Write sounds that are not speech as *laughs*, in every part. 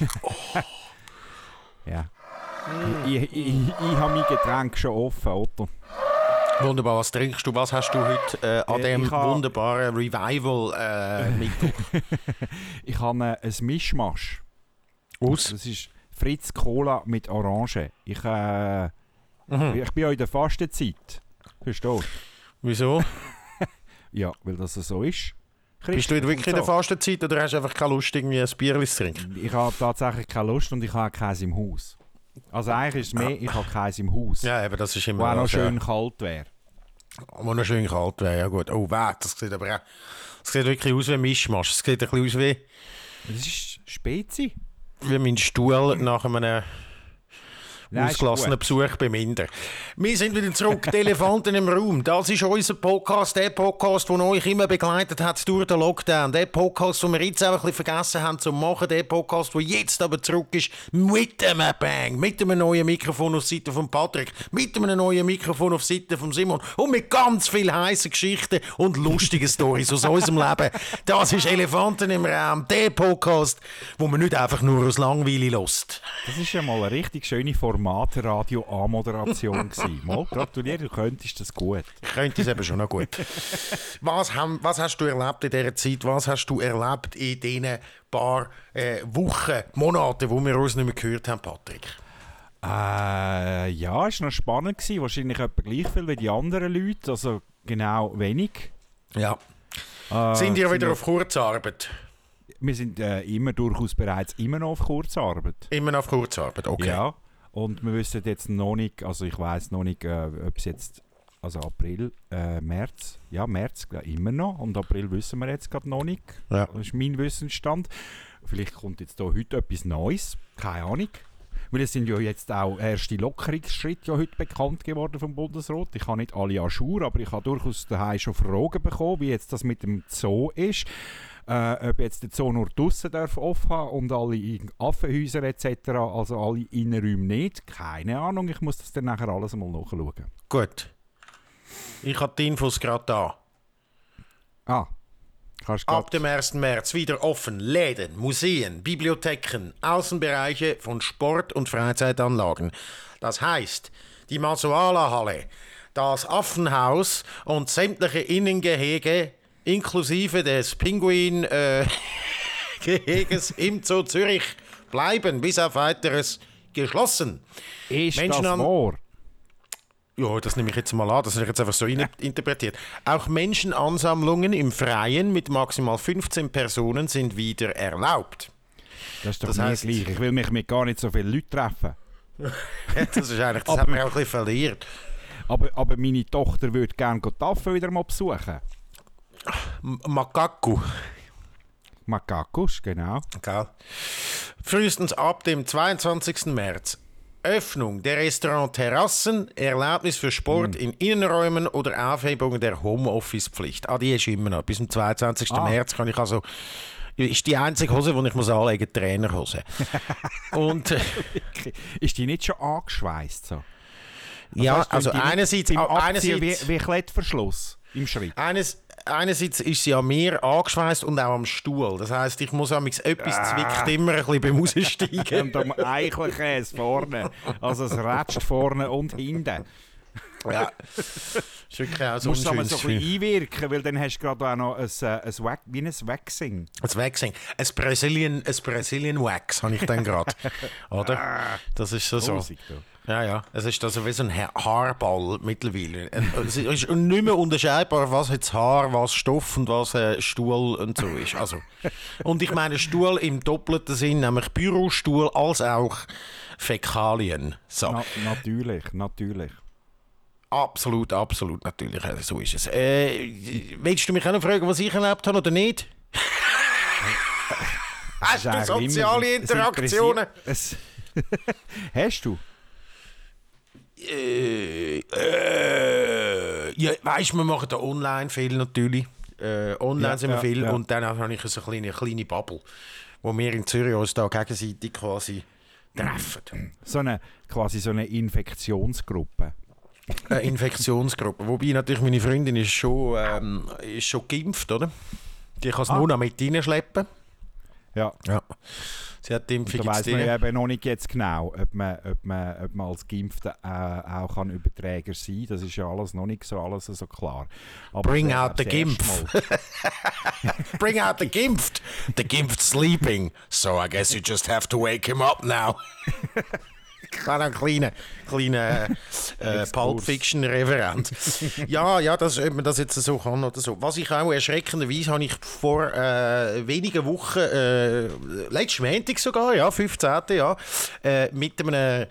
*laughs* ja. Ich, ich, ich, ich habe mein Getränk schon offen, Otto. Wunderbar, was trinkst du? Was hast du heute äh, an Äh, dem wunderbaren Revival äh? *laughs* *laughs* Ich habe äh, ein Mischmasch. Aus? Das ist Fritz Cola mit Orange. Ich, äh, Mhm. ich bin ja in der Fastenzeit. Verstehst du? Wieso? Ja, weil das so ist. Bist du wirklich in der so. Fastenzeit oder hast du einfach keine Lust, irgendwie ein Bier zu trinken? Ich habe tatsächlich keine Lust und ich habe keins im Haus. Also eigentlich ist es mehr, ich habe keins im Haus. Ja, eben, das ist immer wo auch noch das, schön Ja. kalt wäre. Wo noch schön kalt wäre, ja gut. Oh, wow, das sieht aber auch... Das sieht wirklich aus wie Mischmasch. Es sieht ein bisschen aus wie, Das ist Spezi. wie mein Stuhl nach einem Ausgelassenen gut. Besuch beim Inder. Wir sind wieder zurück, die Elefanten im Raum. Das ist unser Podcast, der Podcast, der euch immer begleitet hat durch den Lockdown. Der Podcast, den wir jetzt auch ein bisschen vergessen haben zu machen. Der Podcast, der jetzt aber zurück ist mit einem Bang, mit einem neuen Mikrofon auf Seite von Patrick, mit einem neuen Mikrofon auf Seite von Simon und mit ganz viel heißen Geschichten und lustigen Stories aus unserem Leben. Das ist Elefanten im Raum, der Podcast, wo man nicht einfach nur aus Langweile lässt. Das ist ja mal eine richtig schöne Format-Radio-A-Moderation gewesen. Mal gratuliere, du könntest das gut. Ich könnte es eben schon noch gut. Was, haben, was hast du erlebt in dieser Zeit? Was hast du erlebt in diesen paar äh, Wochen, Monaten, wo wir uns nicht mehr gehört haben, Patrick? Äh, ja, es war noch spannend. Gewesen. Wahrscheinlich etwa gleich viel wie die anderen Leute. Also genau wenig. Ja. Äh, Sind ihr wieder wir- auf Kurzarbeit? Wir sind äh, immer durchaus bereits immer noch auf Kurzarbeit. Immer noch auf Kurzarbeit, okay. Ja. Und wir wissen jetzt noch nicht, also ich weiß noch nicht, äh, ob es jetzt, also April, äh, März, ja März immer noch und April wissen wir jetzt gerade noch nicht. Ja. Das ist mein Wissensstand. Vielleicht kommt jetzt da heute etwas Neues, keine Ahnung. Weil es sind ja jetzt auch erste Lockerungsschritte ja heute bekannt geworden vom Bundesrat. Ich habe nicht alle Aschur, aber ich habe durchaus daheim schon Fragen bekommen, wie jetzt das mit dem Zoo ist. Äh, ob jetzt der Zoo nur draussen darf offen haben und alle in Affenhäuser etc., also alle Innenräume nicht. Keine Ahnung, ich muss das dann nachher alles einmal nachschauen. Gut. Ich habe die Infos gerade da. Ah, kannst du Ab dem 1. März wieder offen Läden, Museen, Bibliotheken, Außenbereiche von Sport- und Freizeitanlagen. Das heißt, die Masuala-Halle, das Affenhaus und sämtliche Innengehege inklusive des Pinguin-Geheges *laughs* im Zoo Zürich bleiben bis auf weiteres geschlossen. ist Menschen das wahr? Ja, das nehme ich jetzt mal an, das ist jetzt einfach so in- interpretiert. Auch Menschenansammlungen im Freien mit maximal 15 Personen sind wieder erlaubt. Das ist doch Das heisst- gleich. Ich will mich mit gar nicht so vielen Leuten treffen. *laughs* Das ist eigentlich, das Aber- hat man auch ein bisschen verliert. Aber, aber meine Tochter würde gerne Tafel wieder mal besuchen. Makaku. Makakos, genau. Gell? Frühestens ab dem 22. März. Öffnung der Restaurant-Terrassen, Erlaubnis für Sport in Innenräumen oder Aufhebung der Homeoffice-Pflicht. Ah, die ist immer noch. Bis zum 22. Ah. März kann ich also... Ist die einzige Hose, die ich muss anlegen, die Trainerhose. *laughs* Und äh, Ist die nicht schon angeschweißt? So? ja, weißt du, also die nicht einerseits, beim Abziehen einerseits, wie, wie Klettverschluss im Schritt. eines, einerseits ist sie an mir angeschweißt und auch am Stuhl. Das heisst, ich muss amigs etwas Ah. zwickt immer ein bisschen beim Raussteigen. *laughs* Und am Eichelkäse vorne. Also es rätscht vorne und hinten. ja. ist wirklich auch Du so musst ein aber so ein bisschen einwirken, weil dann hast du gerade auch noch ein, äh, ein, Wax, wie ein Waxing. Ein Waxing. Ein Brazilian, ein Brazilian Wax habe ich dann gerade. *laughs* Oder? Das ist so so. Ja, ja. Es ist also wie so ein Ha- Haarball mittlerweile. Es ist nicht mehr unterscheidbar, was jetzt Haar, was Stoff und was äh, Stuhl und so ist. Also. Und ich meine Stuhl im doppelten Sinn, nämlich Bürostuhl als auch Fäkalien. So. Na, natürlich, natürlich. Absolut, absolut, natürlich. äh, So ist es. Äh, willst du mich auch noch fragen, was ich erlebt habe oder nicht? Hast du soziale immer- Interaktionen? Es, *laughs* hast du? Äh, äh, ja, weißt wir machen da online viel natürlich. Äh, online Ja, sind wir ja, viel ja. und dann habe ich so eine kleine, kleine Bubble, wo wir in Zürich uns da gegenseitig quasi treffen. So eine, quasi so eine Infektionsgruppe. Eine Infektionsgruppe. *laughs* Wobei natürlich meine Freundin ist schon, ähm, ist schon geimpft, oder? Die kann es Ah. nur noch mit reinschleppen. Ja. Ja. Sie hat die Impfung Da weiß jetzt man ja eben noch nicht jetzt genau, ob man, ob man, ob man als Geimpfter äh, auch kann Überträger sein kann. Das ist ja alles noch nicht so, alles so klar. Aber Bring das- out the Gimpf. *laughs* Bring out the Gimpft. The Gimpft's sleeping. So I guess you just have to wake him up now. *laughs* *laughs* Ich habe einen kleinen, kleinen äh, äh. Pulp Fiction-Referent. *laughs* ja, ja, das, ob man das jetzt so kann oder so. Was ich auch erschreckenderweise habe ich vor äh, wenigen Wochen, äh, letzten Montag sogar, ja, 15. Ja, äh, mit einem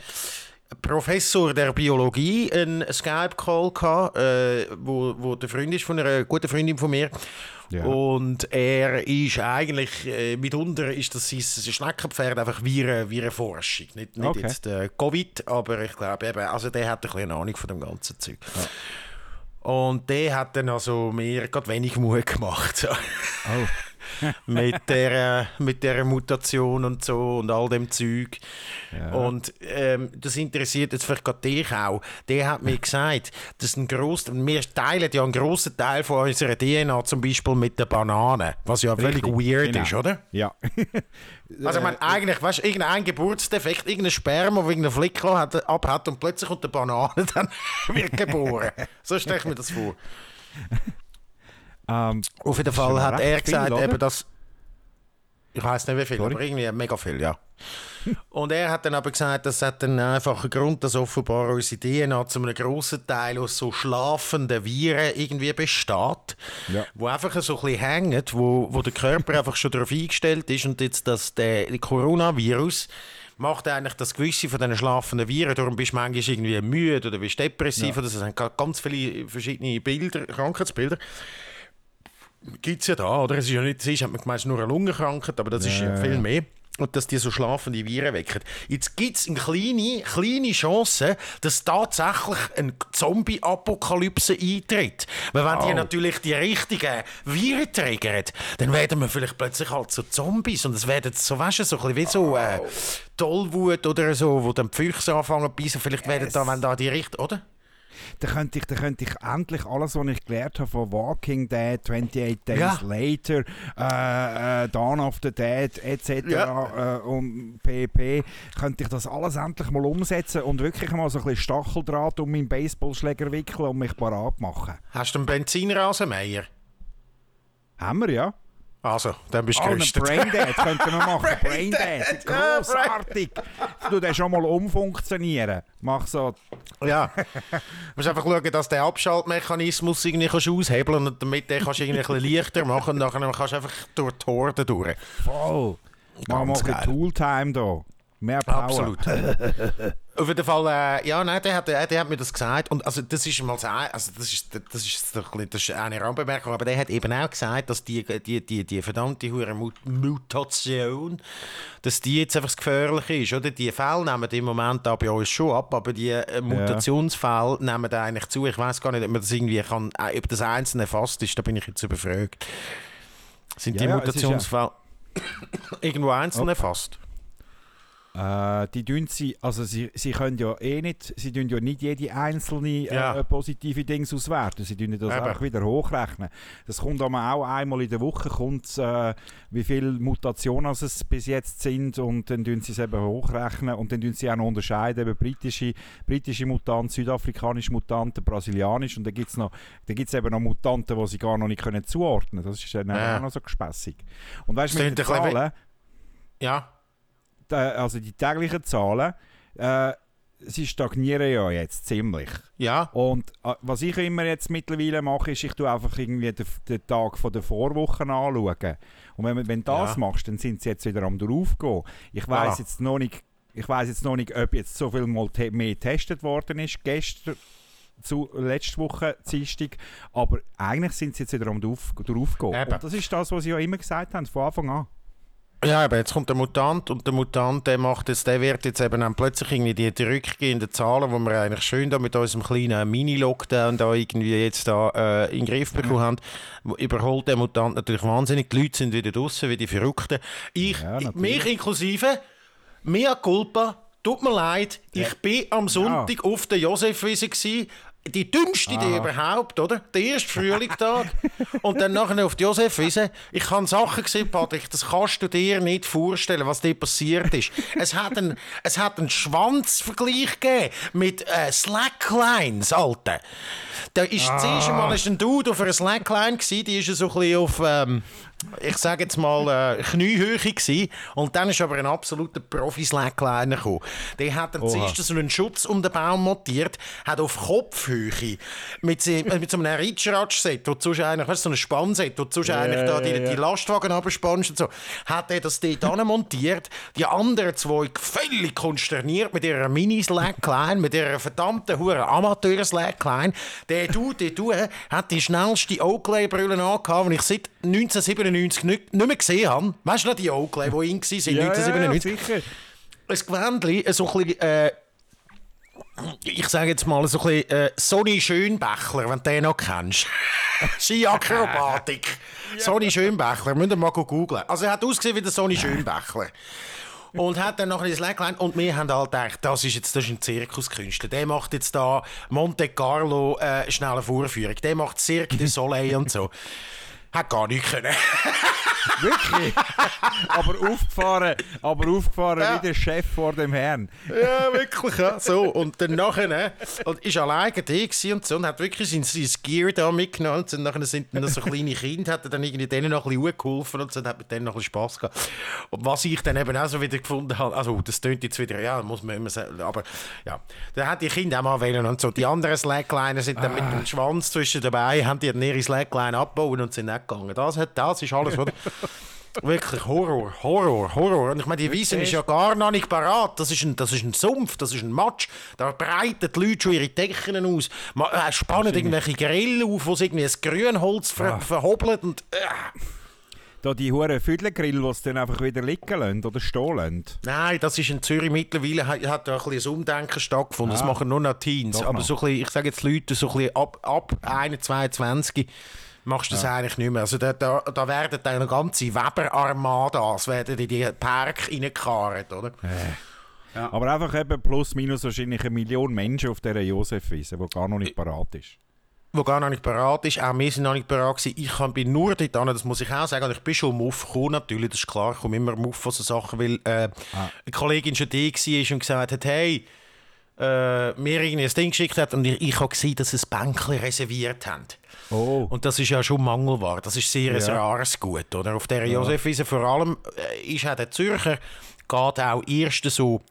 Professor der Biologie einen Skype-Call gehabt, äh, wo, wo der Freund ist von einer guten Freundin von mir. Ja. Und er ist eigentlich, äh, mitunter ist das sein Schneckenpferd einfach Viren, Virenforschung. Nicht, nicht Okay. jetzt äh, Covid, aber ich glaube eben, also der hat ein bisschen Ahnung von dem ganzen Zeug. Und der hat dann also mir gerade wenig Mut gemacht. So. Oh. *laughs* mit, der, mit der Mutation und so und all dem Zeug. Ja. Und ähm, das interessiert jetzt vielleicht gerade dich auch. Der hat mir gesagt, dass ein gross, wir teilen ja einen grossen Teil von unserer DNA zum Beispiel mit der Banane, was ja völlig Richtig, weird genau. ist, oder? Ja. *laughs* Also ich meine, eigentlich, weißt du, irgendein Geburtsdefekt, irgendein Sperma, der irgendeinen Flick hat, abhat und plötzlich kommt eine Banane, *laughs* dann wird geboren. so stelle ich mir das vor. Ähm, Auf jeden Fall hat er viel, gesagt, oder? eben, dass. Ich weiß nicht wie viel, Sorry? aber irgendwie mega viel, ja. Und er hat dann aber gesagt, das hat einen einfachen Grund, dass offenbar unsere DNA zu einem grossen Teil aus so schlafenden Viren irgendwie besteht, Ja. wo einfach so ein bisschen hängen, wo, wo der Körper *laughs* einfach schon darauf eingestellt ist und jetzt das der Coronavirus macht eigentlich das gewisse von diesen schlafenden Viren, darum bist du manchmal irgendwie müde oder bist depressiv oder so. Es sind ganz viele verschiedene Bilder, Krankheitsbilder gibt es ja da, oder? Es ist ja nicht, es ist, hat man gemeint, ist nur eine Lungenkrankheit, aber das ist ja Ja, viel mehr. Und dass die so schlafende Viren wecken. Jetzt gibt es eine kleine, kleine Chance, dass tatsächlich eine Zombie-Apokalypse eintritt. Weil wenn die Oh. natürlich die richtigen Viren triggern, dann werden wir vielleicht plötzlich halt so Zombies. Und es werden so, weißt du, so ein bisschen wie so äh, Tollwut oder so, wo dann die Füchse anfangen zu beißen. Vielleicht werden da, wenn da die richtigen, oder? Da könnte ich, da könnte ich endlich alles, was ich gelernt habe von Walking Dead, 28 Days Ja. Later, äh, äh, Dawn of the Dead etc. Ja. Äh, und pp. könnte ich das alles endlich mal umsetzen und wirklich mal so ein bisschen Stacheldraht um meinen Baseballschläger wickeln und mich parat machen. Hast du einen Benzinrasenmeier? Haben wir ja. Also, dann bist du Oh, gerüstet. Braindead *laughs* könnten wir machen. Braindead. Grossartig. Du den schon mal umfunktionieren. Mach so. Ja. Du musst einfach schauen, dass der Abschaltmechanismus irgendwie kannst aushebeln und damit den kannst du irgendwie ein bisschen leichter machen und nachher kannst du einfach durch die Horde durch. Voll. Machen wir Ganz geil. Tooltime da. Mehr Power. Absolut. *laughs* Auf jeden Fall, äh, ja, nein, der hat, der, der hat mir das gesagt. Und also, das ist mal also, das ist, das ist, das ist eine Randbemerkung, aber der hat eben auch gesagt, dass die, die, die, die verdammte hure Mut- Mutation, dass die jetzt einfach das Gefährliche ist, oder? Die Fälle nehmen im Moment da bei uns schon ab, aber die äh, Mutationsfälle nehmen da eigentlich zu. Ich weiß gar nicht, ob man das irgendwie kann, äh, ob das einzeln erfasst ist, da bin ich jetzt überfragt. Sind die Ja, ja, es ist ja- Mutationsfälle *coughs* irgendwo einzeln erfasst? Äh, die tun sie, also sie, sie können ja eh nicht, sie tun ja nicht jede einzelne äh, Ja. positive Dings auswerten. Sie tun das Eben. auch wieder hochrechnen. Das kommt aber auch einmal in der Woche, kommt, äh, wie viele Mutationen es bis jetzt sind und dann tun sie es eben hochrechnen und dann tun sie auch noch unterscheiden, eben britische, britische Mutanten, südafrikanische Mutanten, brasilianisch und dann gibt es noch, dann gibt's eben noch Mutanten, die sie gar noch nicht können zuordnen können. Das ist dann Ja. auch noch so gespässig. Und weißt du, mit den Zahlen, Ja. Die- also die täglichen Zahlen, äh, sie stagnieren ja jetzt ziemlich. Ja. Und äh, was ich immer jetzt mittlerweile mache, ist, ich tue einfach irgendwie den, den Tag von der Vorwoche anschauen. Und wenn, wenn du das Ja. machst, dann sind sie jetzt wieder am draufgehen. Ich weiß Ah. jetzt noch nicht, ich weiß jetzt noch nicht, ob jetzt so viel mal te mehr getestet worden ist gestern zu letzte Woche Dienstag, aber eigentlich sind sie jetzt wieder am drauf, draufgehen. Eben. Und das ist das, was sie ja immer gesagt haben von Anfang an. Ja, aber jetzt kommt der Mutant und der Mutant, der macht jetzt, der wird jetzt eben dann plötzlich irgendwie die zurückgehenden Zahlen, die wir eigentlich schön da mit unserem kleinen Mini-Lockdown da irgendwie jetzt da äh, in den Griff bekommen haben, überholt der Mutant natürlich wahnsinnig. Die Leute sind wieder draußen wie die Verrückten. Ich, Ja, mich inklusive, mea culpa, tut mir leid, ich bin am Sonntag auf der Josefwiese gsi, die dümmste Idee überhaupt, oder? Der erste Frühlingstag. *laughs* und dann nachher auf die Josefwiese. Ich habe Sachen gesehen, Patrick, das kannst du dir nicht vorstellen, was dir passiert ist. es hat einen, es hat einen Schwanzvergleich gegeben mit äh, Slacklines, Alter. Da ist ah. das erste Mal ist ein Dude auf einer Slackline gewesen, die ist so ein bisschen auf... Ähm, ich sage jetzt mal, äh, Kniehöhe gewesen. Und dann ist aber ein absoluter Profi-Slackliner gekommen. Der hat dann zuerst so einen Schutz um den Baum montiert, hat auf Kopfhöhe mit, mit so einem Ritschratsch-Set, wo du eigentlich, weißt, so ein Spannset, wo du yeah, eigentlich da die, yeah. die Lastwagen abspannst und so, hat er das dort montiert. Die anderen zwei völlig konsterniert mit ihrer Mini-Slackline, mit ihrer verdammten hure Amateur-Slackline. Der du, der du, hat die schnellste Oakley-Brille angehabt, die ich seit 1997 nicht, nicht mehr gesehen habe. Weißt du noch die Oakley, die in waren, ja, 1997? Ja, sicher. Ein Gewändchen, so ein bisschen, äh, ich sage jetzt mal so ein bisschen äh, Sonny Schönbächler, wenn du den noch kennst. *laughs* Skiakrobatik. *laughs* ja. Sonny Schönbächler, müsst ihr mal googeln. Also er hat ausgesehen wie der Sonny Schönbächler. und hat dann noch ein Slackline und wir haben halt gedacht, das ist jetzt das ist ein Zirkuskünstler. Der macht jetzt da Monte Carlo äh, schnelle Vorführung. Der macht Cirque du Soleil und so. Hat gar nicht können. *laughs* Wirklich? aber aufgefahren, aber aufgefahren ja. wie der Chef vor dem Herrn. ja, wirklich. Ja. So, und dann nachher, ne, und ist alleine da und so und hat wirklich sein, sein Gear da mitgenommen. Und nachher sind dann so kleine Kinder, hat dann irgendwie denen noch ein bisschen geholfen und so, hat mit denen noch ein bisschen Spass gehabt. Und was ich dann eben auch so wieder gefunden habe, also das tönt jetzt wieder, ja, muss man immer sagen, aber ja, dann hat die Kinder auch mal wählen und so. Die anderen Slackliner sind dann ah. mit dem Schwanz zwischen dabei, haben die dann ihre Slackline abgebaut und sind nicht gegangen. Das, hat, das ist alles, oder? *laughs* Wirklich Horror, Horror, Horror. Und ich meine, die Wiesen ist ja gar noch nicht parat. Das ist, ein, das ist ein Sumpf, das ist ein Matsch. Da breiten die Leute schon ihre Decken aus. Man, äh, spannen irgendwelche Grillen auf, wo sie irgendwie das Grünholz ver ah. verhobeln. Und, äh. Da die hohen Füdlergrill, die sie dann einfach wieder liegen lassen oder stehen lassen? Nein, das ist in Zürich mittlerweile, hat, hat da ein bisschen ein Umdenken stattgefunden. Ah. Das machen nur noch Teens. Aber noch. so ein bisschen, ich sage jetzt Leute, so ein bisschen ab, ab 21, 22 machst du das ja. eigentlich nicht mehr. Also da, da, da werden dann eine ganze Weber-Armadas werden in die Park reingekarrt, oder? Äh. Ja. Aber einfach eben plus minus wahrscheinlich eine Million Menschen auf dieser Josefwiese, die gar noch nicht parat ist. Wo gar noch nicht parat ist, auch wir sind noch nicht parat gewesen. Ich bin nur dort an, das muss ich auch sagen. Ich bin schon Muff gekommen, natürlich, das ist klar. Ich komme immer Muff von so Sachen, weil äh, ah. eine Kollegin schon da war und gesagt hat, hey, äh, mir irgendwie ein Ding geschickt hat und ich, ich habe gesehen, dass sie ein Bänkchen reserviert haben. Oh. Und das ist ja schon Mangelware. Das ist sehr ja. ein rares Gut. Oder? Auf der ja. Josefwiese vor allem äh, ist auch der Zürcher geht auch erst so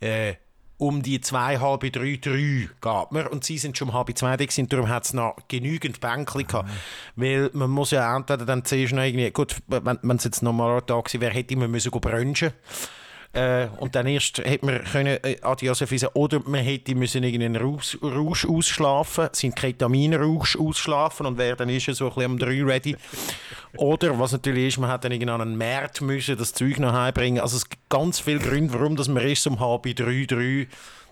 äh, um die zwei, halb drei, drei geht man. Und sie sind schon um halb zwei da gewesen, darum hat es noch genügend Bänkchen gehabt. Mhm. Weil man muss ja entweder dann zuerst noch irgendwie, gut, wenn es jetzt normal da gewesen wäre, hätte man müssen brunchen äh, und dann erst hätte man können äh, die Josephise oder man hätte müssen irgendeinen Rausch, Rausch ausschlafen, sind Ketaminrausch ausschlafen und wäre dann ist so ein bisschen um drei ready. Oder was natürlich ist, man hat dann irgendeinen Markt müssen das Zeug noch heimbringen. Also es gibt ganz viele Gründe, warum dass man erst um halb drei, drei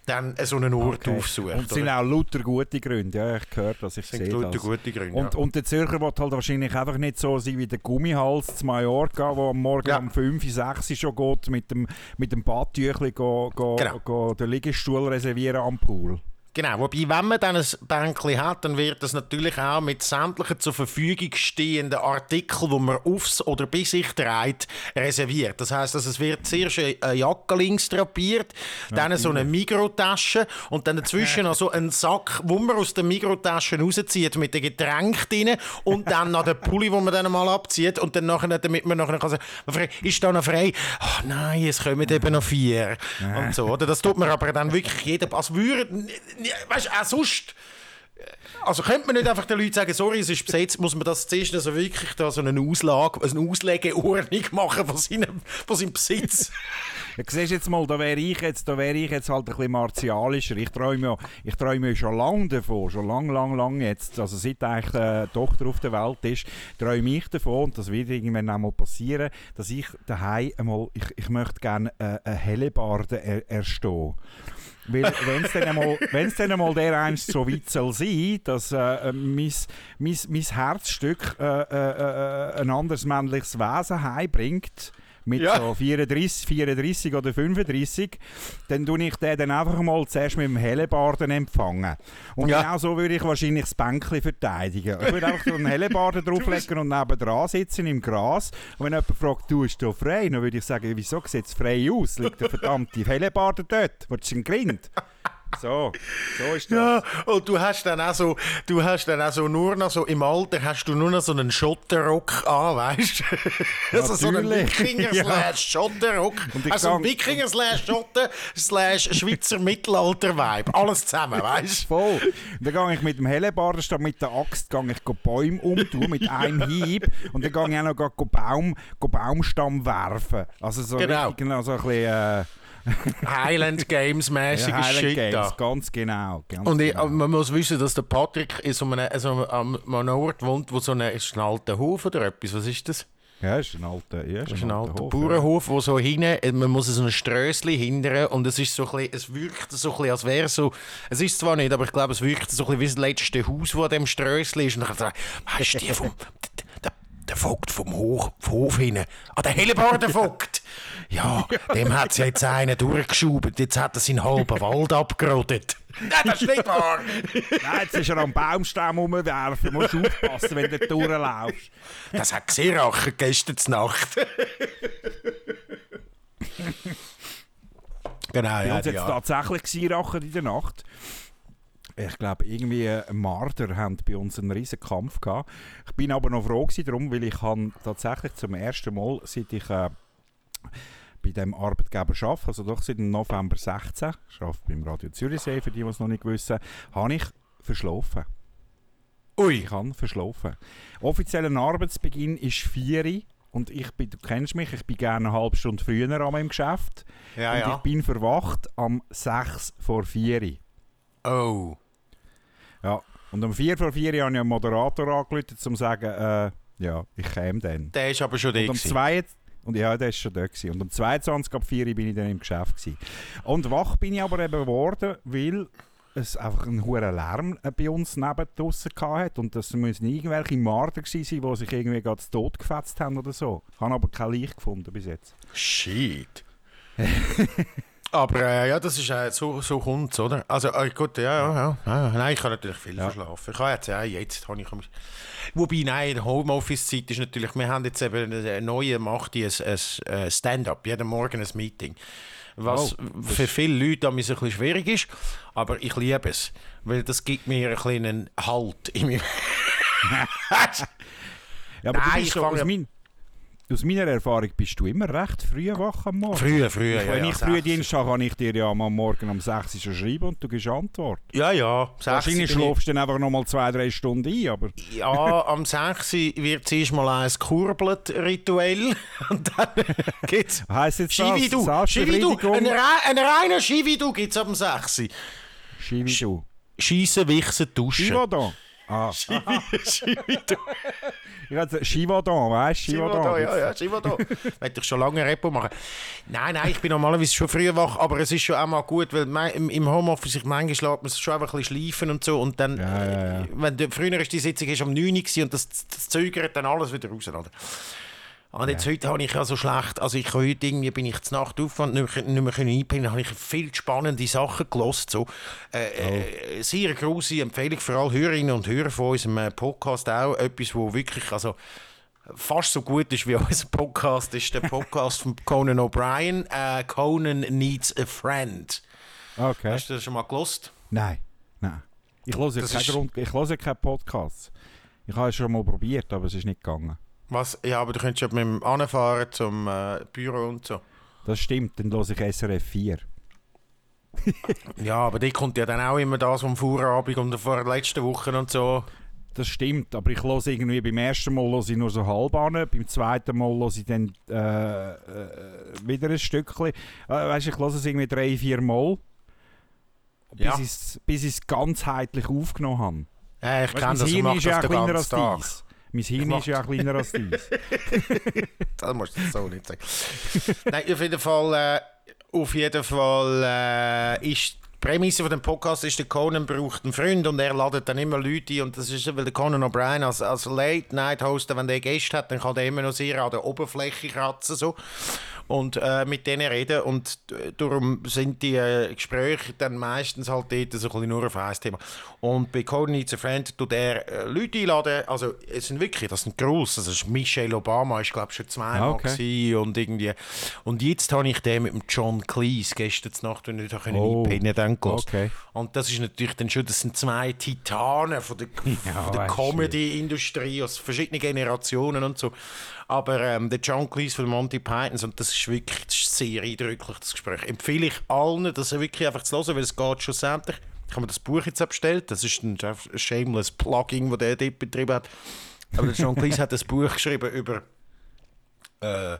dann so einen Ort okay. aufsucht. Und es sind auch lauter gute Gründe, ja, ich gehört, dass ich sehe lauter das. gute Gründe, und, ja. und der Zürcher wird halt wahrscheinlich einfach nicht so sein wie der Gummihals zu Mallorca, der am Morgen ja. um 5, 6 schon geht, mit dem, mit dem Badtüchli go, go, genau. go den Liegestuhl reservieren am Pool. Genau, wobei, wenn man dann ein Bänkchen hat, dann wird das natürlich auch mit sämtlichen zur Verfügung stehenden Artikeln, die man aufs oder bei sich trägt, reserviert. Das heisst, also es wird zuerst eine Jacke links drapiert, dann so eine Mikrotasche und dann dazwischen noch so ein Sack, wo man aus der Mikrotasche rauszieht mit den Getränken drin und dann noch den Pulli, den man dann mal abzieht und dann nachher, damit man nachher kann sagen, ist da noch frei? Oh nein, es kommen eben noch vier. Und so, oder? Das tut man aber dann wirklich jeder, als würde weißt du, auch sonst. Also könnte man nicht einfach den Leuten sagen, sorry, es ist besetzt, muss man das zuerst also wirklich da so eine Auslage, eine Auslegeordnung machen von seinem, von seinem Besitz? *laughs* ja, siehst jetzt mal, da wäre ich jetzt, da wäre ich jetzt halt ein bisschen martialischer. Ich träume ja, ich träume schon lange davon, schon lang, lang, lang jetzt, also seit eigentlich die Tochter auf der Welt ist, träume ich davon, und das wird irgendwann einmal passieren, dass ich daheim einmal, ich, ich möchte gerne äh, eine Hellebarde er, erstehen. Wenn es dann einmal, der einst so weit soll sein, dass äh, mein, mein, mein Herzstück äh, äh, äh, ein anderes männliches Wesen heimbringt, mit Ja. so 34, 34 oder 35, dann tue ich den dann einfach mal zuerst mit dem Hellebarden empfangen. Und Ja. genau so würde ich wahrscheinlich das Bänkchen verteidigen. Ich würde einfach so einen Hellebarden *laughs* drauflegen und nebendran sitzen im Gras. Und wenn jemand fragt, du bist du frei, dann würde ich sagen, wieso sieht es frei aus? Liegt der verdammte Hellebarden dort? Wird ein Grind? So, so ist das. Ja, und du hast dann auch so, du hast dann auch so nur noch so im Alter hast du nur noch so einen Schotterrock an, weißt du? *laughs* also so einen Natürlich. Wikinger *laughs* Ja. slash Schotterrock. Und ich Also ein gang- Wikinger slash Schotter slash Schweizer Mittelalter-Vibe. Alles zusammen, weißt du? Voll. Dann gehe ich mit dem Hellebarden statt mit der Axt gehe ich go Bäume umtun mit einem Hieb und dann gehe ich auch noch go Baum, go Baumstamm werfen. Also so Genau. richtig, genau so ein bisschen äh, Highland Games mäßiges Highland Shit Games, da. ganz genau. Ganz Und ich, genau. man muss wissen, dass der Patrick in so einem, so einem, an einem Ort wohnt, wo so ein, ist ein alter Hof oder etwas. Was ist das? ja, ist ein alter, ja, ist ist ein alter Hof, Bauernhof, wo so hinten, man muss so ein Strössli hindern und es ist so ein bisschen, es wirkt so ein bisschen, als wäre so, es ist zwar nicht, aber ich glaube, es wirkt so ein bisschen wie das letzte Haus, das an dem Strössli ist. Und dann sagt weißt du, die vom, Vogt vom Hof, vom Hof hinten, ah, der Hellebarden Vogt. Ja, dem hat es jetzt einen durchgeschoben, jetzt hat er seinen halben Wald abgerodet. Nein, das ist nicht wahr. Nein, jetzt ist er am Baumstamm rumwerfen, musst aufpassen, wenn du durchlaufst. Das hat Xeracher gestern Nacht. genau, ja, uns jetzt ja. tatsächlich Xirachen in der Nacht. Ich glaube, irgendwie Marder haben bei uns einen riesen Kampf gehabt. Ich bin aber noch froh gewesen, darum, weil ich han tatsächlich zum ersten Mal, seit ich äh, bei dem Arbeitgeber arbeite, also doch seit November 16, ich arbeite beim Radio Zürichsee, für die, die es noch nicht wissen, habe ich verschlafen. Ui. Ich habe verschlafen. Offizieller Arbeitsbeginn ist 4 Uhr. Und ich bin, du kennst mich, ich bin gerne eine halbe Stunde früher an meinem Geschäft. Ja, und ja. ich bin verwacht am 6 vor 4 Uhr. Oh. Ja. Und um 4 vor 4 Uhr habe ich einen Moderator angerufen, um zu sagen, äh, ja, ich käme dann. Der ist aber schon da. Und um. 2 und ja, der war schon da. Gewesen. Und um 22 ab 4 Uhr bin ich dann im Geschäft. Gewesen. Und wach bin ich aber eben geworden, weil es einfach einen hohen Lärm äh, bei uns neben draussen hatte. Und das müssen irgendwelche Marder gewesen sein, die sich irgendwie gerade zu Tod gefetzt haben oder so. Ich habe aber kein Licht gefunden bis jetzt. Shit. *laughs* aber äh, ja, das ist äh, so, so kommt's, oder? Also äh, gut, ja, ja, ja. Nein, ich habe natürlich viel Ja. verschlafen. Ich habe jetzt, ja, jetzt habe ich... Wobei, nein, Homeoffice-Zeit ist natürlich... Wir haben jetzt eben eine neue Macht, die ein, ein, ein Stand-up, jeden Morgen ein Meeting. Was Oh, für viele Leute ein bisschen schwierig ist, aber ich liebe es. Weil das gibt mir einen kleinen Halt in meinem... *laughs* Ja, aber Nein, ich fange- aus, mein, aus meiner Erfahrung bist du immer recht früh wach am Morgen. Früher, früher, ja, Wenn ja, ich sechs. Frühdienst habe, kann ich dir ja am Morgen um 6 Uhr schon schreiben und du gibst Antwort. Ja, ja. Wahrscheinlich schläfst du dann einfach noch mal zwei, drei Stunden ein, aber... Ja, *laughs* am 6. wird zuerst mal ein gekurbelt rituell *laughs* und dann gibt's Heisst jetzt Schividu. das? Schividu. Selbstbefriedigung? Ein, ein reiner Schividu gibt's am 6. Schividu. Schiessen, wichsen, duschen. Chivaudan. Ah, *laughs* Chivaudan, weißt du? Chivaudan, ja, ja, *laughs* Chivaudan. Wollte ich schon lange Repo machen. Nein, nein, ich bin normalerweise schon früh wach, aber es ist schon auch mal gut, weil im, Homeoffice, ich manchmal lässt man es schon einfach ein bisschen schleifen und so und dann, Ja, ja, ja. wenn du, früher ist die Sitzung ist um 9 Uhr und das, das zögert dann alles wieder raus, oder? Und jetzt heute habe ich ja so schlecht, also ich habe heute irgendwie bin ich zur Nacht auf und nicht, mehr- nicht mehr können einpennen, habe ich viel spannende Sachen gelost, so äh, äh, sehr große Empfehlung für alle Hörerinnen und Hörer von unserem äh, Podcast auch etwas, wo wirklich also fast so gut ist wie *laughs* unser Podcast, ist der Podcast von Conan O'Brien, äh, Conan Needs a Friend. Okay. Hast du das schon mal gelost? Nein, nein. Ich höre ich höre keinen Podcast. Ich habe es schon mal probiert, aber es ist nicht gegangen. Was? Ja, aber du könntest ja mit dem anfahren zum äh, Büro und so. Das stimmt, dann höre ich SRF 4. *laughs* *laughs* Ja, aber die kommt ja dann auch immer das vom Vorabend und vor der letzten Woche und so. Das stimmt, aber ich höre irgendwie beim ersten Mal höre ich nur so halb an, beim zweiten Mal höre ich dann äh, äh, wieder ein Stückchen. Äh, weißt, ich höre es irgendwie drei, vier Mal, bis Ja. ich es bis ich's ganzheitlich aufgenommen habe. Ja, ich kenne das, ich mache das den ganzen Tag. deins. Mein Hirn ist ja auch kleiner als deins. *laughs* Das musst du so nicht sagen. Nein, auf jeden Fall, äh, auf jeden Fall äh, ist Prämisse von dem Podcast ist, der Conan braucht einen Freund und er ladet dann immer Leute ein. Und das ist, weil der Conan O'Brien als, als Late-Night-Host, wenn der Gäste hat, dann kann der immer noch sehr an der Oberfläche kratzen. So und äh, mit denen reden und darum sind die äh, Gespräche dann meistens halt dort so ein bisschen nur auf ein Thema. Und bei Coden Needs a Friend tut er äh, Leute einladen, also es sind wirklich, das sind gross, das ist Michelle Obama, ist glaube ich schon zweimal ah, okay. und irgendwie und jetzt habe ich den mit dem John Cleese gestern Nacht, wenn ich da oh. einpennen dann okay. Und das ist natürlich dann schon, das sind zwei Titanen von der, *laughs* ja, der Comedy-Industrie aus verschiedenen Generationen und so. Aber ähm, der John Cleese von Monty Python, und das ist wirklich das ist sehr eindrücklich, das Gespräch. Empfehle ich allen, das wirklich einfach zu hören, weil es geht schlussendlich. Ich habe mir das Buch jetzt bestellt. Das ist ein shameless Plugging, das der dort betrieben hat. Aber John Cleese hat ein Buch geschrieben über äh,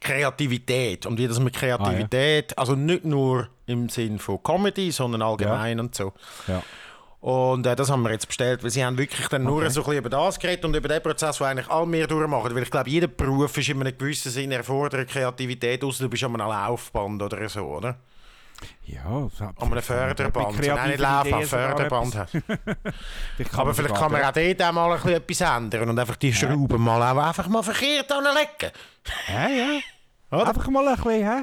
Kreativität und wie das mit Kreativität, ah, ja. also nicht nur im Sinn von Comedy, sondern allgemein ja. und so. Ja. Und äh, das haben wir jetzt bestellt, weil sie haben wirklich dann nur so ein bisschen über das geredet und über den Prozess, den eigentlich alle mehr durchmachen. Weil ich glaube, jeder Beruf ist in einem gewissen Sinn erfordert Kreativität, außer du bist an einem Laufband oder so, oder? Ja, an einem Förderband. Nein, nicht Laufen, ein Förderband. *laughs* Aber vielleicht kann man auch dort auch mal ein bisschen etwas ändern und einfach die Schrauben mal auch einfach mal verkehrt anlegen. Ja, ja. Oder? Einfach mal ein bisschen, hä?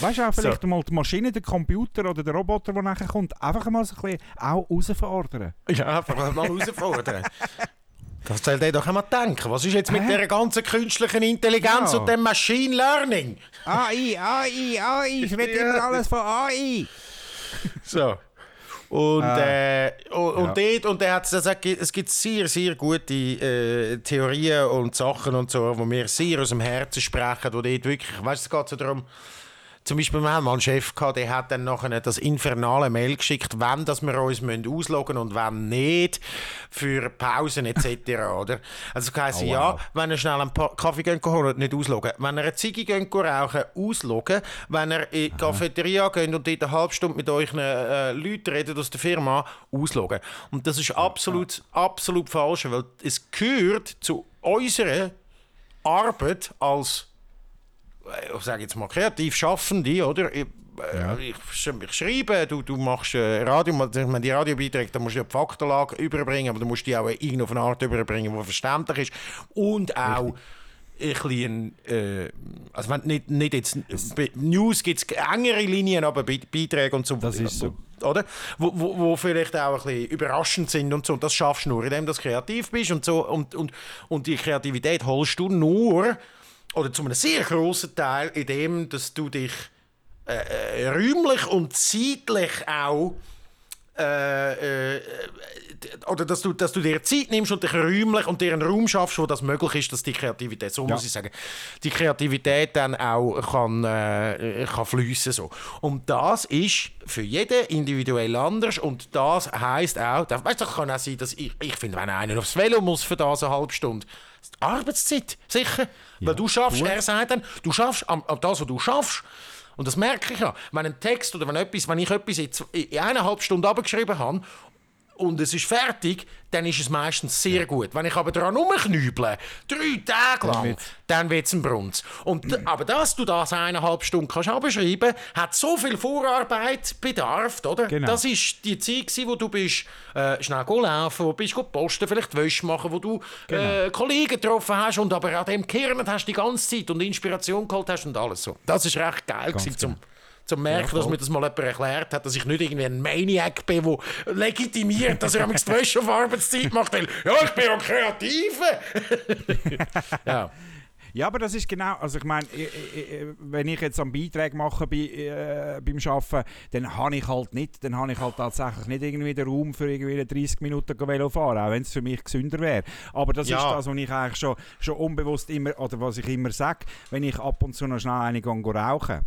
Weißt du, auch vielleicht so. mal die Maschine, der Computer oder der Roboter, der nachher kommt, einfach mal so ein bisschen auch herausfordern. Ja, einfach mal herausfordern. *laughs* Das soll dir doch einmal denken. Was ist jetzt mit Hä? der ganzen künstlichen Intelligenz ja. und dem Machine Learning? AI, AI, AI. Ich rede ja. immer alles von AI. So. Und, äh, äh und, ja. dort, und er hat gesagt, es gibt sehr, sehr gute äh, Theorien und Sachen und so, die mir sehr aus dem Herzen sprechen, wo dort wirklich, weißt du, es geht so darum, zum Beispiel, wir haben mal einen Chef gehabt, der hat dann nachher das infernale Mail geschickt, wann dass wir uns ausloggen und wann nicht, für Pausen etc. *laughs* oder? Also heisst, oh, wow. ja, wenn er schnell einen Kaffee gehen und nicht ausloggen. Wenn er eine Ziege gehen rauchen, ausloggen. Wenn er in die Cafeteria geht und dort eine halbe Stunde mit euch äh, Leuten redet aus der Firma, ausloggen. Und das ist absolut, absolut falsch, weil es gehört zu unserer Arbeit als ich sage jetzt mal kreativ Schaffende, oder? Ich, äh, ja. ich, ich, schreibe, du, du machst äh, Radio, wenn die Radiobeiträge, dann musst du ja die Faktenlage überbringen, aber du musst die auch irgendwie auf eine Art überbringen, die verständlich ist und auch ein bisschen, äh, also wenn nicht, nicht jetzt, News gibt es engere Linien, aber Beiträge und so. Das ist so. Oder? Wo, wo, wo, vielleicht auch ein bisschen überraschend sind und so. Und das schaffst du nur, indem du kreativ bist und so. Und, und, und die Kreativität holst du nur, oder zu einem sehr großen Teil in dem, dass du dich äh, äh räumlich und zeitlich auch äh, äh, oder dass du, dass du dir Zeit nimmst und dich räumlich und dir einen Raum schaffst, wo das möglich ist, dass die Kreativität, so ja. muss ich sagen, die Kreativität dann auch kann, äh, kann fließen so. Und das ist für jeden individuell anders und das heißt auch, weißt, das kann auch sein, dass ich, ich finde, wenn einer aufs Velo muss für das eine halbe Stunde, Arbeitszeit, sicher. Ja, Weil du schaffst, er sagt dann, du schaffst an, an das, was du schaffst. Und das merke ich ja. Wenn ein Text oder wenn, etwas, wenn ich etwas in, in eineinhalb Stunden abgeschrieben habe und es ist fertig, dann ist es meistens sehr ja. gut. Wenn ich aber daran rumknüble, drei Tage lang, dann wird es ein Brunz. Und, mhm. Aber dass du das eineinhalb Stunden kannst abschreiben hat so viel Vorarbeit bedarf, oder? Genau. Das ist die Zeit, wo du bist, äh, schnell laufen, wo bist posten, vielleicht Wäsche machen, wo du genau. äh, Kollegen getroffen hast und aber an dem gekehrt hast die ganze Zeit und Inspiration geholt hast und alles so. Das ist recht geil gewesen, zum genau zum merken, ja, dass mir das mal jemand erklärt hat, dass ich nicht irgendwie ein Maniac bin, der legitimiert, dass er am Wäsche auf Arbeitszeit macht, weil ja, ich bin ja kreativ. *laughs* ja. Ja, aber das ist genau, also ich meine, wenn ich jetzt einen Beitrag mache bei, äh, beim Arbeiten, dann habe ich halt nicht, dann habe ich halt tatsächlich nicht irgendwie den Raum für irgendwie 30 Minuten Velo fahren, auch wenn es für mich gesünder wäre. Aber das ja. ist das, was ich eigentlich schon, schon unbewusst immer, oder was ich immer sage, wenn ich ab und zu noch schnell eine rauchen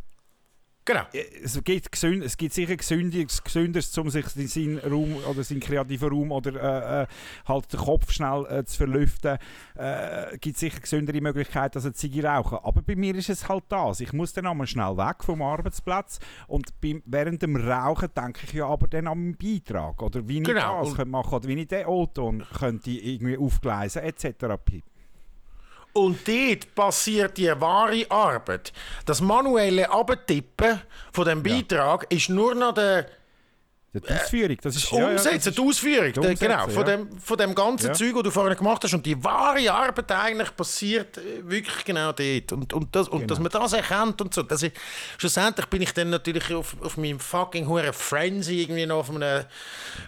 Genau. Es gibt, gesünd, es gibt sicher Gesünderes, Gesünderes um sich seinen Raum oder seinen kreativen Raum oder äh, äh, halt den Kopf schnell äh, zu verlüften. Es äh, gibt sicher gesündere Möglichkeiten als ein Ziege rauchen. Aber bei mir ist es halt das. Ich muss dann einmal schnell weg vom Arbeitsplatz und beim, während dem Rauchen denke ich ja aber dann an meinen Beitrag oder wie genau. ich das könnte machen oder wie ich den O-Ton könnte irgendwie aufgleisen etc. Und dort passiert die wahre Arbeit. Das manuelle Abtippen von dem Beitrag ja. ist nur noch der Die Ausführung, das ist das Umsetzen, die Ausführung, Die Umsetzen, genau, von, ja. dem, von dem ganzen Ja. Zeug, das du vorhin gemacht hast. Und die wahre Arbeit eigentlich passiert äh, wirklich genau dort. Und, und, das, und dass man das erkennt und so. Das ist, schlussendlich bin ich dann natürlich auf, auf meinem fucking hure Frenzy irgendwie noch auf einem,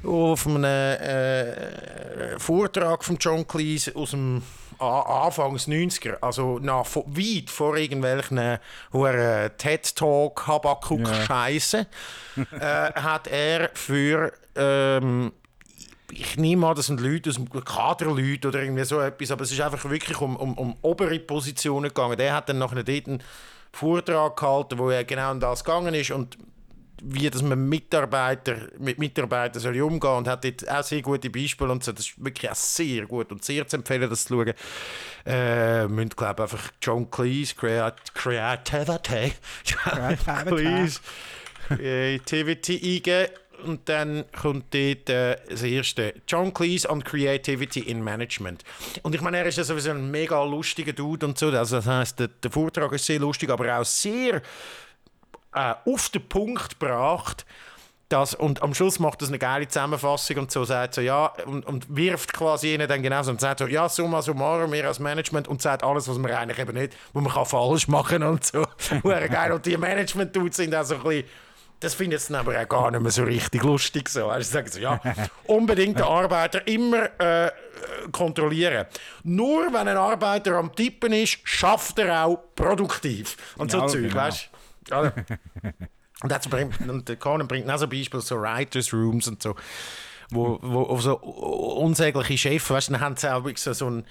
auf einem äh, Vortrag von John Cleese aus dem Anfangs 90er, also nach, weit vor irgendwelchen hure TED-Talk, Habakuk-Scheiße, äh, *laughs* hat er für ähm, ich nehme an, das sind Leute aus dem Kaderleute oder irgendwie so etwas, aber es ist einfach wirklich um, um, um obere Positionen gegangen. Der hat dann nachher dort einen Vortrag gehalten, wo er genau um das gegangen ist und wie dass man Mitarbeiter, mit Mitarbeitern soll umgehen und hat dort auch sehr gute Beispiele und so. Das ist wirklich auch sehr gut und sehr zu empfehlen, das zu schauen. Äh, müsst, glaube einfach John Cleese, Creat Creativity, John Cleese, Creativity eingeben und dann kommt dort äh, das erste. John Cleese on Creativity in Management. Und ich meine, er ist ja sowieso ein mega lustiger Dude und so. Also das heißt, der, der Vortrag ist sehr lustig, aber auch sehr äh, auf den Punkt gebracht. Das, und am Schluss macht das eine geile Zusammenfassung und so sagt so, ja, und, und wirft quasi ihnen dann genauso und sagt so, ja, summa summarum, wir als Management und sagt alles, was man eigentlich eben nicht, was man kann falsch machen und so. *laughs* Geil. Und die Management-Dudes sind auch so ein bisschen, das finde ich jetzt aber auch gar nicht mehr so richtig lustig. So. Also sagen so, ja, *laughs* unbedingt den Arbeiter immer äh, kontrollieren. Nur wenn ein Arbeiter am Tippen ist, schafft er auch produktiv. Und Genau, so Zeug, genau. weißt Ja. *laughs* Und, das bringt, und der Conan bringt auch so Beispiele, so Writers Rooms und so, wo, wo wo so unsägliche Chefs, weißt du, dann haben sie auch so, so einen,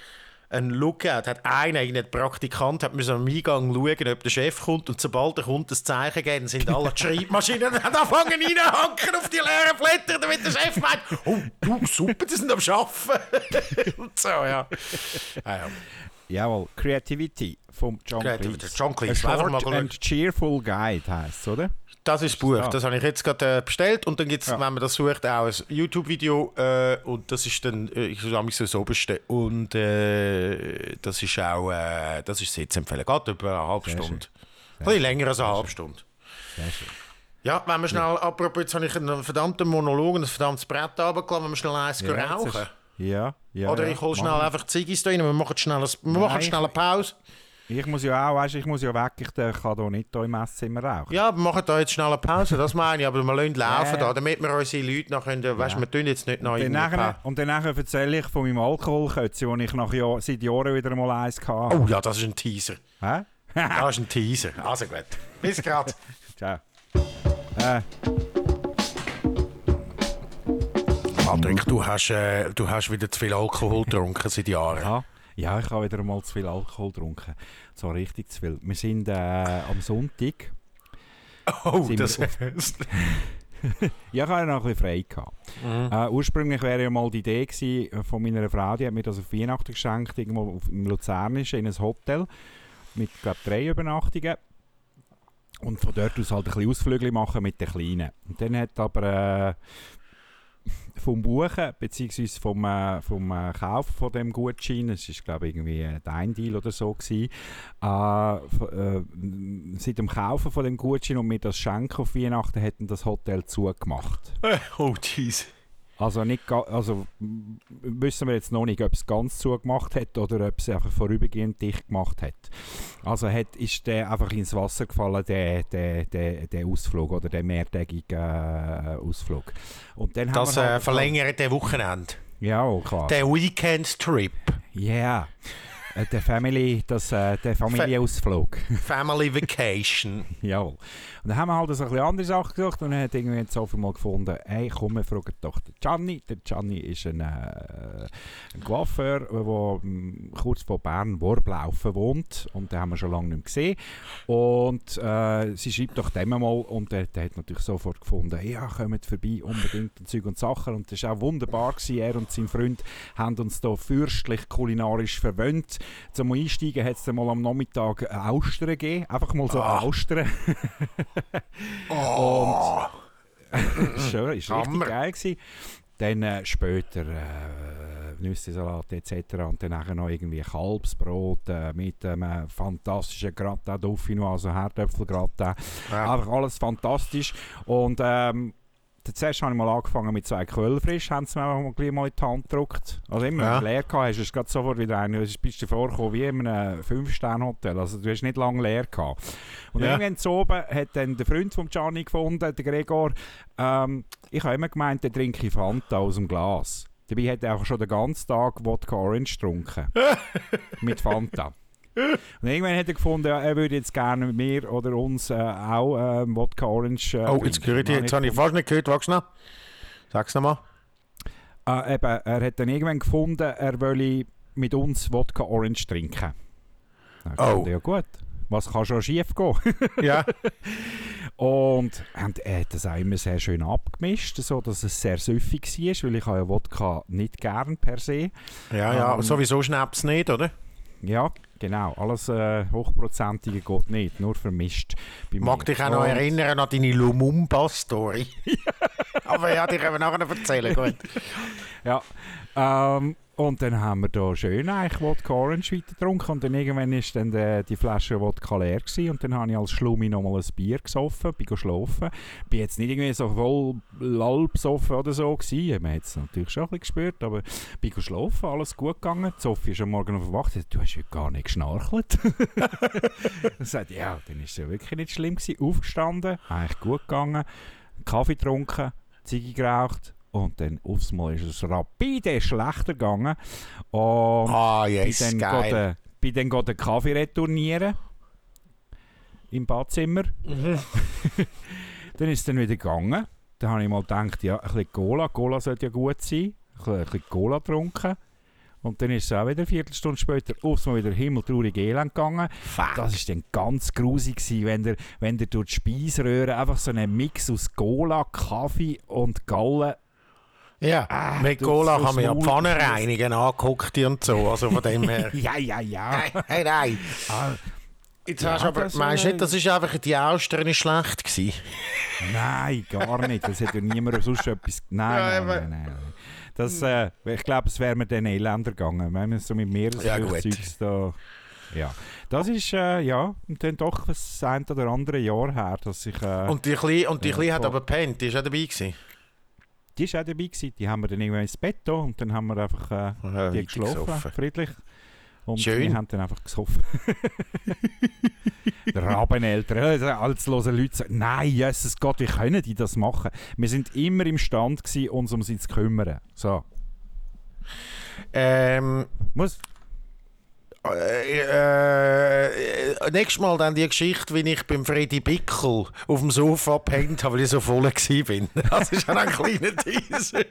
einen Lookout, hat einer, irgendein Praktikant, hat müssen am Eingang schauen, ob der Chef kommt und sobald er kommt, das Zeichen geben, sind alle die Schreibmaschinen *laughs* und anfangen reinhacken auf die leeren Blätter, damit der Chef meint, oh, du, super, die sind am Arbeiten. *laughs* und so, ja. Ah, ja. Jawohl, Creativity vom John Creativity, Cleese. John Cleese. A Short and Cheerful Guide heisst es, oder? Das ist das Buch. Ja. Das habe ich jetzt gerade äh, bestellt. Und dann gibt es, Ja. wenn man das sucht, auch ein YouTube-Video. Äh, und das ist dann, äh, ich habe mich so das Oberste. Und äh, das ist auch, äh, das ist sehr zu empfehlen. Geht über eine halbe Sehr Stunde. Ein bisschen länger als eine halbe Stunde. Sehr schön. Ja, wenn wir schnell, apropos, jetzt habe ich einen verdammten Monolog und ein verdammtes Brett runtergelassen, wenn wir schnell eins Ja, rauchen. Ja, ja. Oder ja. ich hole schnell Machen einfach Ziggis rein. Wir machen schnell, ein, wir machen schnell eine Pause. Ich muss ja auch, weißt, ich muss ja weg, ich kann hier nicht hier im Esszimmer rauchen. Ja, wir machen da jetzt schnell eine Pause, das meine ich. Aber wir lassen laufen Ja. da, damit wir unsere Leute noch können, weißt, wir tun jetzt nicht noch Und dann, und dann nachher erzähle ich von meinem Alkoholkötze, wo ich nach Jahr, seit Jahren wieder mal eins hatte. Oh ja, das ist ein Teaser. Hä? Das ist ein Teaser. Also gut. Bis gerade. *laughs* Ciao. Äh, Patrick, du hast, äh, du hast wieder zu viel Alkohol getrunken seit Jahren. ja. ja, ich habe wieder mal zu viel Alkohol getrunken. So richtig zu viel. Wir sind äh, am Sonntag. *laughs* Oh, das wir *laughs* Ja, ich hatte noch ein bisschen frei. Gehabt. Äh, ursprünglich wäre ja mal die Idee gewesen, äh, von meiner Frau, die hat mir das auf Weihnachten geschenkt, irgendwo im Luzernischen in ein Hotel mit glaub, drei Übernachtungen. Und von dort aus halt ein bisschen Ausflüge machen mit den Kleinen. Und dann hat aber äh, vom Buchen bzw. vom, äh, vom äh, Kauf von dem Gutschein, es ist glaube ich irgendwie dein Deal oder so gewesen, äh, äh, seit dem Kaufen von dem Gutschein und mir das Schenken auf Weihnachten hätten das Hotel zugemacht. *laughs* Oh, jeez. Also, nicht, also wissen wir jetzt noch nicht, ob es ganz zugemacht hat oder ob es einfach vorübergehend dicht gemacht hat. Also hat, ist der einfach ins Wasser gefallen, der, der, der, der Ausflug oder der mehrtägige äh, Ausflug. Und dann Das haben wir äh, halt- verlängert den Wochenende. Ja, oh, klar. Der Weekend-Trip. Ja. Äh, Der Family, das, äh, der Familienausflug. Family Vacation. *laughs* Jawohl. Und dann haben wir halt so ein bisschen andere Sachen gesucht und dann hat irgendwie jetzt Sophie mal gefunden, hey komm, wir fragen doch den Gianni. Der Gianni ist ein, äh, ein Coiffeur, der kurz vor Bern-Worblaufen wohnt und den haben wir schon lange nicht mehr gesehen. Und äh, sie schreibt doch dem mal und der, der hat natürlich sofort gefunden, ja, kommt vorbei, unbedingt und Zeug und Sachen. Und das war auch wunderbar, gewesen. er und sein Freund haben uns da fürstlich kulinarisch verwöhnt. Zum Einsteigen hat es dann mal am Nachmittag Austern gegeben, einfach mal so Ah. Austern. *laughs* Oh. *laughs* Schön, ist richtig Hammer. geil gewesen. Dann äh, später äh, Nüssesalat etc. Und dann noch irgendwie Kalbsbrot äh, mit einem äh, fantastischen Gratin Dauphinois, also Herdöpfelgratin. Ja. Einfach alles fantastisch. Und ähm, zuerst habe ich mal angefangen mit zwei Quellfrisch, haben sie mir einfach mal, gleich mal in die Hand gedruckt. Also immer, Ja. wenn du leer gehabt hast, es gerade sofort wieder ein. Du bist dir vorgekommen wie in einem 5-Sterne-Hotel. Also du hast nicht lange leer gehabt. Und Ja. irgendwann zu oben hat dann der Freund von Gianni gefunden, der Gregor, ähm, ich habe immer gemeint, der trinke Fanta aus dem Glas. Dabei hat er auch schon den ganzen Tag Wodka Orange getrunken. *laughs* mit Fanta. *laughs* Und irgendwann hat er gefunden, ja, er würde jetzt gerne mit mir oder uns äh, auch ähm, Wodka Orange äh, Oh, jetzt Dann jetzt habe ich fast nicht gehört. Wachs noch. Sag's nochmal. Äh, eben, er hat dann irgendwann gefunden, er wolle mit uns Wodka Orange trinken. Dann Oh. Ja gut, was kann schon schief gehen? *laughs* Ja. Und und er hat das auch immer sehr schön abgemischt, so dass es sehr süffig war, weil ich habe ja Wodka nicht gern per se. Ja, ja, Ähm, sowieso Schnaps nicht, oder? Ja, genau, alles äh, Hochprozentige geht nicht, nur vermischt. Bei Mag mir. dich auch noch Und- erinnern an deine Lumumba-Story. *laughs* Aber ja, die können wir nachher noch erzählen. Gut. *laughs* Ja, ähm, und dann haben wir da schön eigentlich Wodka Orange weiter getrunken. Und dann irgendwann ist dann die, die Flasche Wodka leer gewesen. Und dann habe ich als Schlummi nochmal ein Bier gesoffen, bin geschlafen. Bin jetzt nicht irgendwie so voll lall besoffen oder so gewesen, man hat es natürlich schon ein bisschen gespürt, aber bin geschlafen, alles gut gegangen. Die Sophie ist am Morgen aufgewacht, sagt, du hast heute gar nicht geschnarchelt. *laughs* ich sagte, ja, dann ist es ja wirklich nicht schlimm gewesen. Aufgestanden, eigentlich gut gegangen, Kaffee getrunken, Ziege geraucht und dann aufs Mal ist es rapide schlechter gegangen. Und Ah, bin yes, dann geil. bin dann den Kaffee retournieren im Badzimmer. Mhm. *laughs* *laughs* dann ist es dann wieder gegangen. Dann habe ich mal gedacht, ja, ein bisschen Cola, Cola sollte ja gut sein. Ein bisschen, ein bisschen Cola getrunken. Und dann ist es auch wieder eine Viertelstunde später aufs Mal wieder himmeltraurig elend gegangen. Fuck. Das war dann ganz grusig, gewesen, wenn der, wenn der durch die Speiseröhre einfach so einen Mix aus Cola, Kaffee und Gallen Ja, Ah, mit Cola kann man ja Pfanne reinigen, angeguckt und so. Also von dem her. *laughs* Ja, ja, ja. Nein, nein. Ah, Jetzt Ja, hast du aber, das, meinst du äh, nicht, das ist einfach die Austern ist schlecht gewesen? nein, gar nicht. Das hat ja niemand sonst etwas. *laughs* Nein, Ja, nein, nein, nein, nein. Das, äh, ich glaube, es wäre mir dann elender gegangen, wenn wir so mit Ja. Meeresfrüchtzeugs da. Ja, das ist äh, ja und dann doch das ein oder andere Jahr her, dass ich. Äh, Und die Kleine, und die Ja, Kleine hat aber gepennt, die ist auch dabei gewesen. Die war auch dabei, gewesen. die haben wir dann irgendwann ins Bett da und dann haben wir einfach äh, Ja, die geschlafen, gesoffen. friedlich. Und Schön. wir haben dann einfach gesoffen. *laughs* *laughs* Rabeneltern, als hören Leute sagen, nein, Jesus Gott, wie können die das machen? Wir sind immer im Stand gewesen, uns um sie zu kümmern. So, Ähm, muss, äh, äh, nächstes Mal dann die Geschichte, wie ich beim Freddy Bickel auf dem Sofa gepennt habe, weil ich so voll bin. *laughs* Das ist auch ein kleiner Teaser.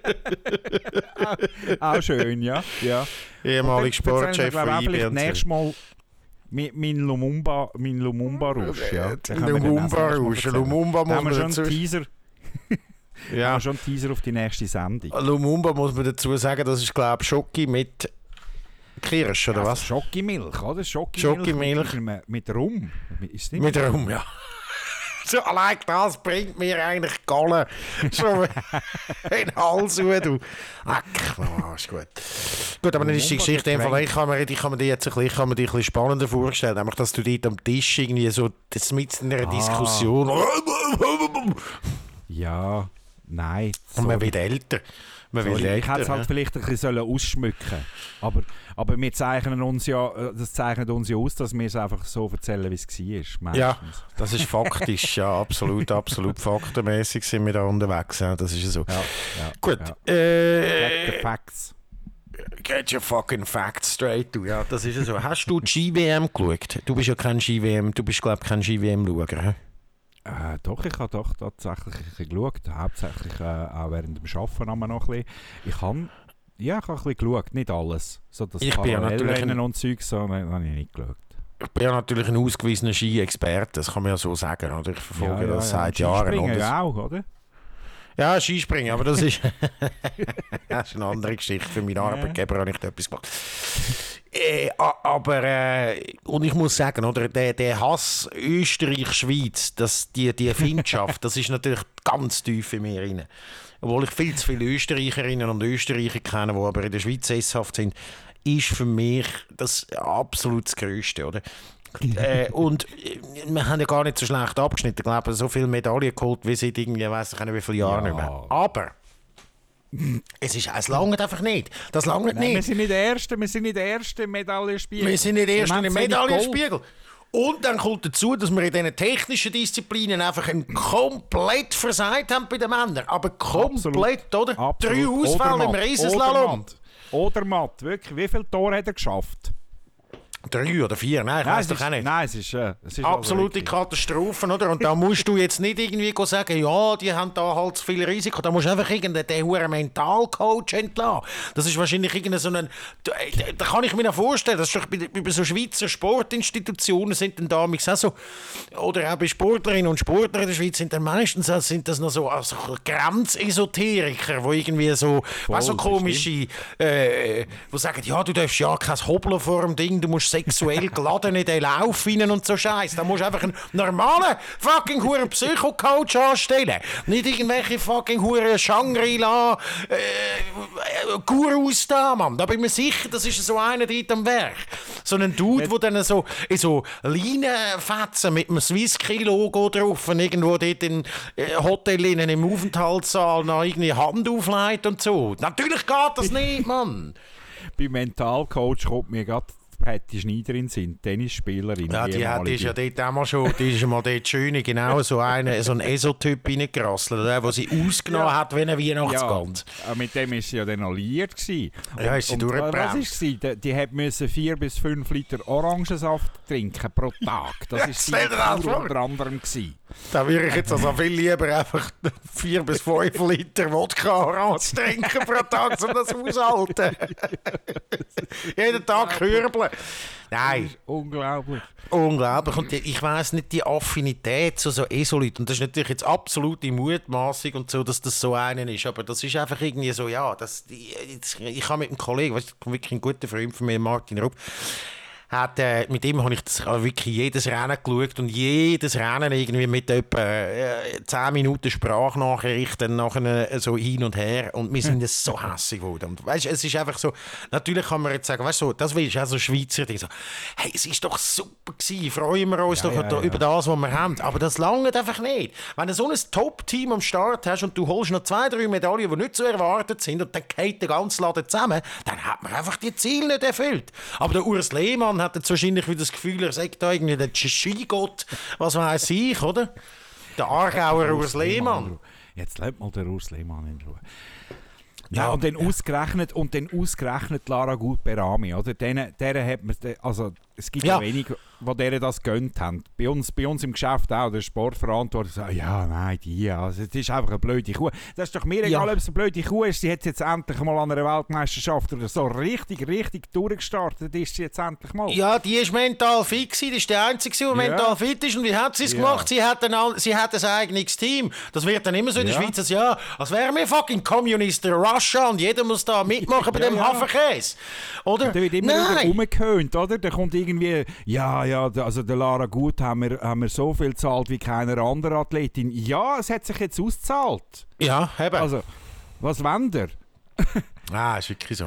*laughs* auch schön, ja. ja. Ehemaliger Sportchef von von IB vielleicht und so. nächstes Mal mein, mein Lumumba, mein Lumumba-Rausch, ja. Den können wir dann Lumumba auch Rausch. Lumumba muss man schon dazu... Teaser, Ja. Äh, schon einen Teaser auf die nächste Sendung. Lumumba muss man dazu sagen, das ist glaube ich Schoki mit Kirsch, oder Also was? Schokimilch, oder? Schokimilch, Schokimilch. Mit, mit Rum. Ist nicht Mit Rum, ja. *laughs* So, allein das bringt mir eigentlich Gallen schon *laughs* in den Hals rein, du. Ach, oh, ist gut. Gut, aber dann ist die Geschichte einfach, ich kann mir, ich kann mir die jetzt ein bisschen, ich kann mir die ein bisschen spannender vorstellen, nämlich, dass du dort am Tisch irgendwie so, das mit in einer Ah. Diskussion Ja, nein. und man sorry. wird älter. Man Sorry, ich hätte es halt vielleicht ein bisschen sollen ausschmücken aber, aber wir zeichnen uns ja, das zeichnet uns ja aus, dass wir es einfach so erzählen, wie es war. Ja. meistens. Das ist faktisch, ja, absolut, absolut faktenmäßig sind wir da unterwegs. Ja, das ist so. ja, ja Gut, Ja. Get äh, the facts. Get your fucking facts straight, du. Ja, das ist ja so. Hast du die Ski-WM geschaut? Du bist ja kein Ski-WM, du bist, glaube ich, kein Ski-WM-Schauer. Äh, doch, ich habe doch tatsächlich ein bisschen geschaut, hauptsächlich äh, auch während dem Arbeiten haben wir noch ein bisschen. Ich habe ja, ich habe ein bisschen geschaut, nicht alles. So das Ich bin ja natürlich ein- und Zeug, so ne, habe ich nicht geschaut. Ich bin ja natürlich ein ausgewiesener Ski-Experte, das kann man ja so sagen. Oder? Ich verfolge das seit Jahren. Ja auch, oder? Ja, Skispringen, aber das ist, *laughs* das ist eine andere Geschichte. Für meinen Arbeitgeber habe ich da etwas gemacht. Äh, aber, äh, und ich muss sagen, oder, der, der Hass Österreich-Schweiz, die, die Findschaft, das ist natürlich ganz tief in mir rein. Obwohl ich viel zu viele Österreicherinnen und Österreicher kenne, die aber in der Schweiz sesshaft sind, ist für mich das absolut das Größte, oder? Äh, und äh, wir haben ja gar nicht so schlecht abgeschnitten. Ich glaube, so viele Medaillen geholt, wie seit irgendwie, weiss ich nicht, wie viele Jahre Ja. nicht mehr. Aber es, ist, es langt einfach nicht. Das langt nicht. wir sind nicht der Erste, wir sind nicht der Erste Medaillenspiel. Wir sind nicht erst Wir in haben einem zu wenig Medaillenspiegel. Und dann kommt dazu, dass wir in diesen technischen Disziplinen einfach ein komplett versagt haben bei den Männern. Aber komplett, oder? Absolut. Drei Ausfälle im Riesenslalom. Oder Matt, wirklich. Wie viele Tore hat er geschafft? Drei oder vier, nein, ich Nein, weiß doch ist, auch nicht. nein, es ist, äh, es ist Absolute also Katastrophen, oder? Und da musst du jetzt nicht irgendwie sagen, ja, die haben da halt zu viel Risiko. Da musst du einfach irgendeinen huren Mentalcoach entlassen. Das ist wahrscheinlich irgendein so ein... Da, äh, da kann ich mir noch vorstellen, das ist doch bei, bei so Schweizer Sportinstitutionen sind dann damals auch so... Oder auch bei Sportlerinnen und Sportlern in der Schweiz sind dann meistens auch- sind das noch so also Grenzesoteriker, die irgendwie so... weißt, so komische... Äh, die sagen, ja, du darfst ja kein Hobeln vor dem Ding, du musst sexuell geladen in den Lauf rein und so Scheiß. Da musst du einfach einen normalen fucking huren Psycho-Coach anstellen. Nicht irgendwelche fucking huren Shangri-La äh, äh, Gurus da, Mann. Da bin ich mir sicher, das ist so einer dort am Werk. So ein Dude, der dann so in so Leinenfetzen mit einem Swisski-Logo drauf und irgendwo dort in äh, Hotellinnen im Aufenthaltssaal noch irgendwie Hand auflegt und so. Natürlich geht das nicht, Mann. Bei Mentalcoach kommt mir gerade Patty Schneider in den Sinn, Tennisspielerin. Ja, die, hat, die ist ja dort auch mal schon, die ist ja mal dort schön, genau so, eine, so ein ESO-Typ reingerasselt, der sie ausgenommen Ja. hat wie ein ja, Weihnachtsgans. äh, mit dem ist sie ja dann alliiert gewesen. Ja, ist sie durchgebrannt. Was ist sie? Die, die hat müssen vier bis fünf Liter Orangensaft trinken pro Tag. Das ist dir das sie unter anderem gewesen. Da würde ich jetzt also viel lieber einfach vier bis fünf Liter Wodka Orange trinken pro Tag, um das aushalten. *laughs* Jeden Tag kürbeln. Nein, Unglaublich. unglaublich. Und die, ich weiß nicht, die Affinität zu so ESO-Leuten, und das ist natürlich jetzt absolute Mutmaßung und so, dass das so einen ist, aber das ist einfach irgendwie so, ja, das, jetzt, ich habe mit einem Kollegen, weißt, wirklich ein guter Freund von mir, Martin Rupp, hat, äh, mit ihm habe ich das, äh, wirklich jedes Rennen geschaut und jedes Rennen irgendwie mit etwa äh, 10 Minuten Sprachnachrichten nachher äh, so hin und her und wir sind jetzt so hässig geworden. Und weißt, es ist einfach so, natürlich kann man jetzt sagen, weißt du, so, das ist auch so Schweizer Ding, so, hey, es ist doch super gewesen, freuen wir uns doch ja, da- ja. über das, was wir haben, aber das langt einfach nicht. Wenn du so ein Top-Team am Start hast und du holst noch zwei, drei Medaillen, die nicht so erwartet sind und dann geht der ganze Laden zusammen, dann hat man einfach die Ziele nicht erfüllt. Aber der Urs Lehmann hat jetzt wahrscheinlich wieder das Gefühl, er sagt da irgendwie der Skigott, was weiß ich, oder? Der Aargauer Urs Lehmann. Jetzt lädt mal der Urs Lehmann in Ruhe. Ja, und dann ausgerechnet und dann ausgerechnet Lara Gut Berami, oder? Denen, deren hat man, also es gibt ja, Ja. wenige, die denen das gönnt haben. Bei uns, bei uns im Geschäft auch, der Sportverantwortliche sagt, ja, nein, die, also das ist einfach eine blöde Kuh. Das ist doch mir Ja. egal, ob es eine blöde Kuh ist, sie hat jetzt endlich mal an einer Weltmeisterschaft oder so richtig, richtig durchgestartet ist sie jetzt endlich mal. Ja, die ist mental fit gewesen. Das ist der Einzige, der Ja. mental fit ist. Und wie hat sie es Ja. gemacht? Sie hat, ein, sie hat ein eigenes Team. Das wird dann immer so in der Ja. Schweiz, als, ja, als wären wir fucking Kommunisten Russia und jeder muss da mitmachen bei Ja, dem ja. Hafenkäse. Oder? Da wird immer wieder Nein. rumgehöhnt, oder? Da kommt irgendwie, ja, ja, da- also der Lara Gut haben wir, haben wir so viel gezahlt wie keiner andere Athletin. Ja, es hat sich jetzt ausgezahlt. Ja, eben. Also, was wollt ihr? *laughs* ah, ist wirklich so.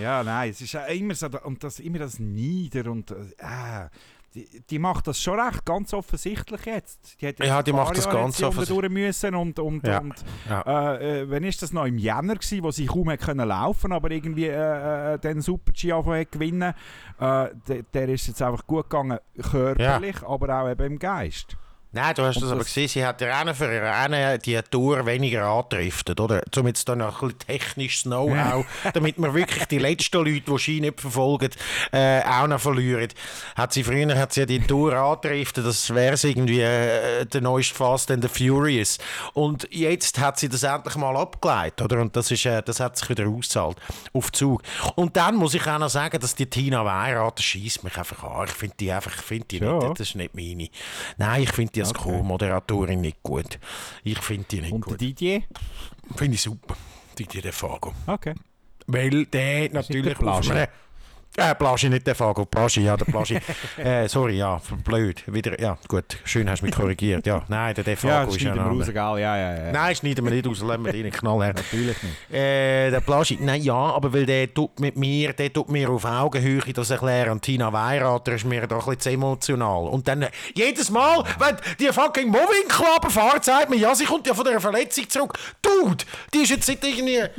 Ja, nein, es ist ja immer so, und das, immer das Nieder und, äh, die, die macht das schon recht, ganz offensichtlich jetzt. Die hat jetzt Ja, die macht das Jahre ganz offensichtlich. müssen und, und, Ja, und ja. Äh, äh, wann ist das noch? Im Jänner gewesen, wo sie kaum hat können laufen aber irgendwie äh, äh, den Super-G angefangen hat gewinnen. Äh, der, der ist jetzt einfach gut gegangen, körperlich, aber auch eben im Geist. Nein, du hast Und das aber gesehen, sie hat der eine für eine die Tour weniger angedriftet, oder? Um jetzt dann noch ein bisschen technisches Know-how, *laughs* damit wir wirklich die letzten Leute, die Ski nicht verfolgen, äh, auch noch verlieren. Hat sie früher hat sie ja die Tour angedriftet, das wäre irgendwie äh, der neueste Fast and the Furious. Und jetzt hat sie das endlich mal abgeleitet, oder? Und das, ist, äh, das hat sich wieder ausgezahlt auf Zug. Und dann muss ich auch noch sagen, dass die Tina Weirath, schießt mich einfach an. Ich finde die einfach, ich finde die Ja. nicht, das ist nicht meine. Nein, ich finde die als Okay. Co-Moderatorin nicht gut. Ich finde die nicht Und gut. Didier? Finde ich super. Didier De Fago. Okay. Weil der natürlich auf Plage. Äh, Plaschi, nicht der Fago, Plaschi, ja, der Plaschi. äh, sorry, ja, blöd. Wieder, ja, gut, schön hast du mich korrigiert. Ja, nein, der Defago Ja, ist ja ein raus, gell? Ja, ja, ja. Nein, schneiden wir nicht raus, lassen wir den Knall her. Natürlich nicht. Äh, der Plaschi, nein, ja, aber weil der tut mit mir, der tut mir auf Augenhöhe das erklären. Tina Weirater ist mir doch ein bisschen emotional. Und dann, äh, jedes Mal, wenn die fucking Mobbing-Klappe fährt, sagt mir, ja, sie kommt ja von der Verletzung zurück. Dude, die ist jetzt seit irgendwie ein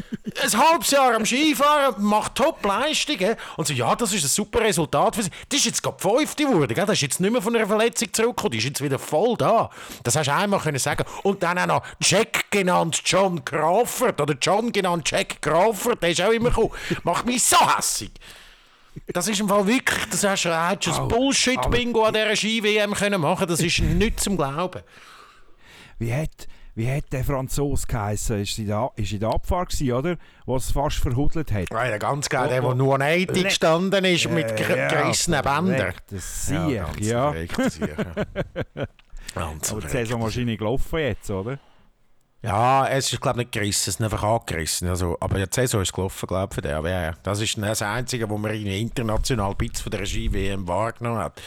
halbes Jahr am Skifahren, macht Top-Leistungen. Und so, ja, das ist ein super Resultat für sie. Die ist jetzt gerade fünfte geworden, gell? Das ist jetzt nicht mehr von einer Verletzung zurückgekommen, die ist jetzt wieder voll da. Das hast du einmal können sagen. Und dann auch noch Jack genannt John Crawford oder John genannt Jack Crawford, der ist auch immer gekommen. Macht mich so hässig. Das ist im Fall wirklich, das hast du ein Bullshit-Bingo an dieser Ski-WM können machen Das ist nicht zum Glauben. Wie hat, wie hat der Franzose geheißen? Ist in der, ist in der Abfahrt gewesen, oder? Was fast verhudelt hat. Ja, der ganz geil, der, Oh, der nur an 80 Le- gestanden ist mit ger- Ja, gerissenen Bändern. Siech, ganz ja. Siech, *laughs* ja. Ganz Aber die Saison wahrscheinlich gelaufen jetzt, oder? Ja, es ist glaube ich nicht gerissen, es ist einfach angerissen. Also, aber die Saison ist gelaufen, glaube ich, für den. Aber ja, ja. Das ist das Einzige, wo man irgendwie international Bits von der Ski-WM wahrgenommen hat.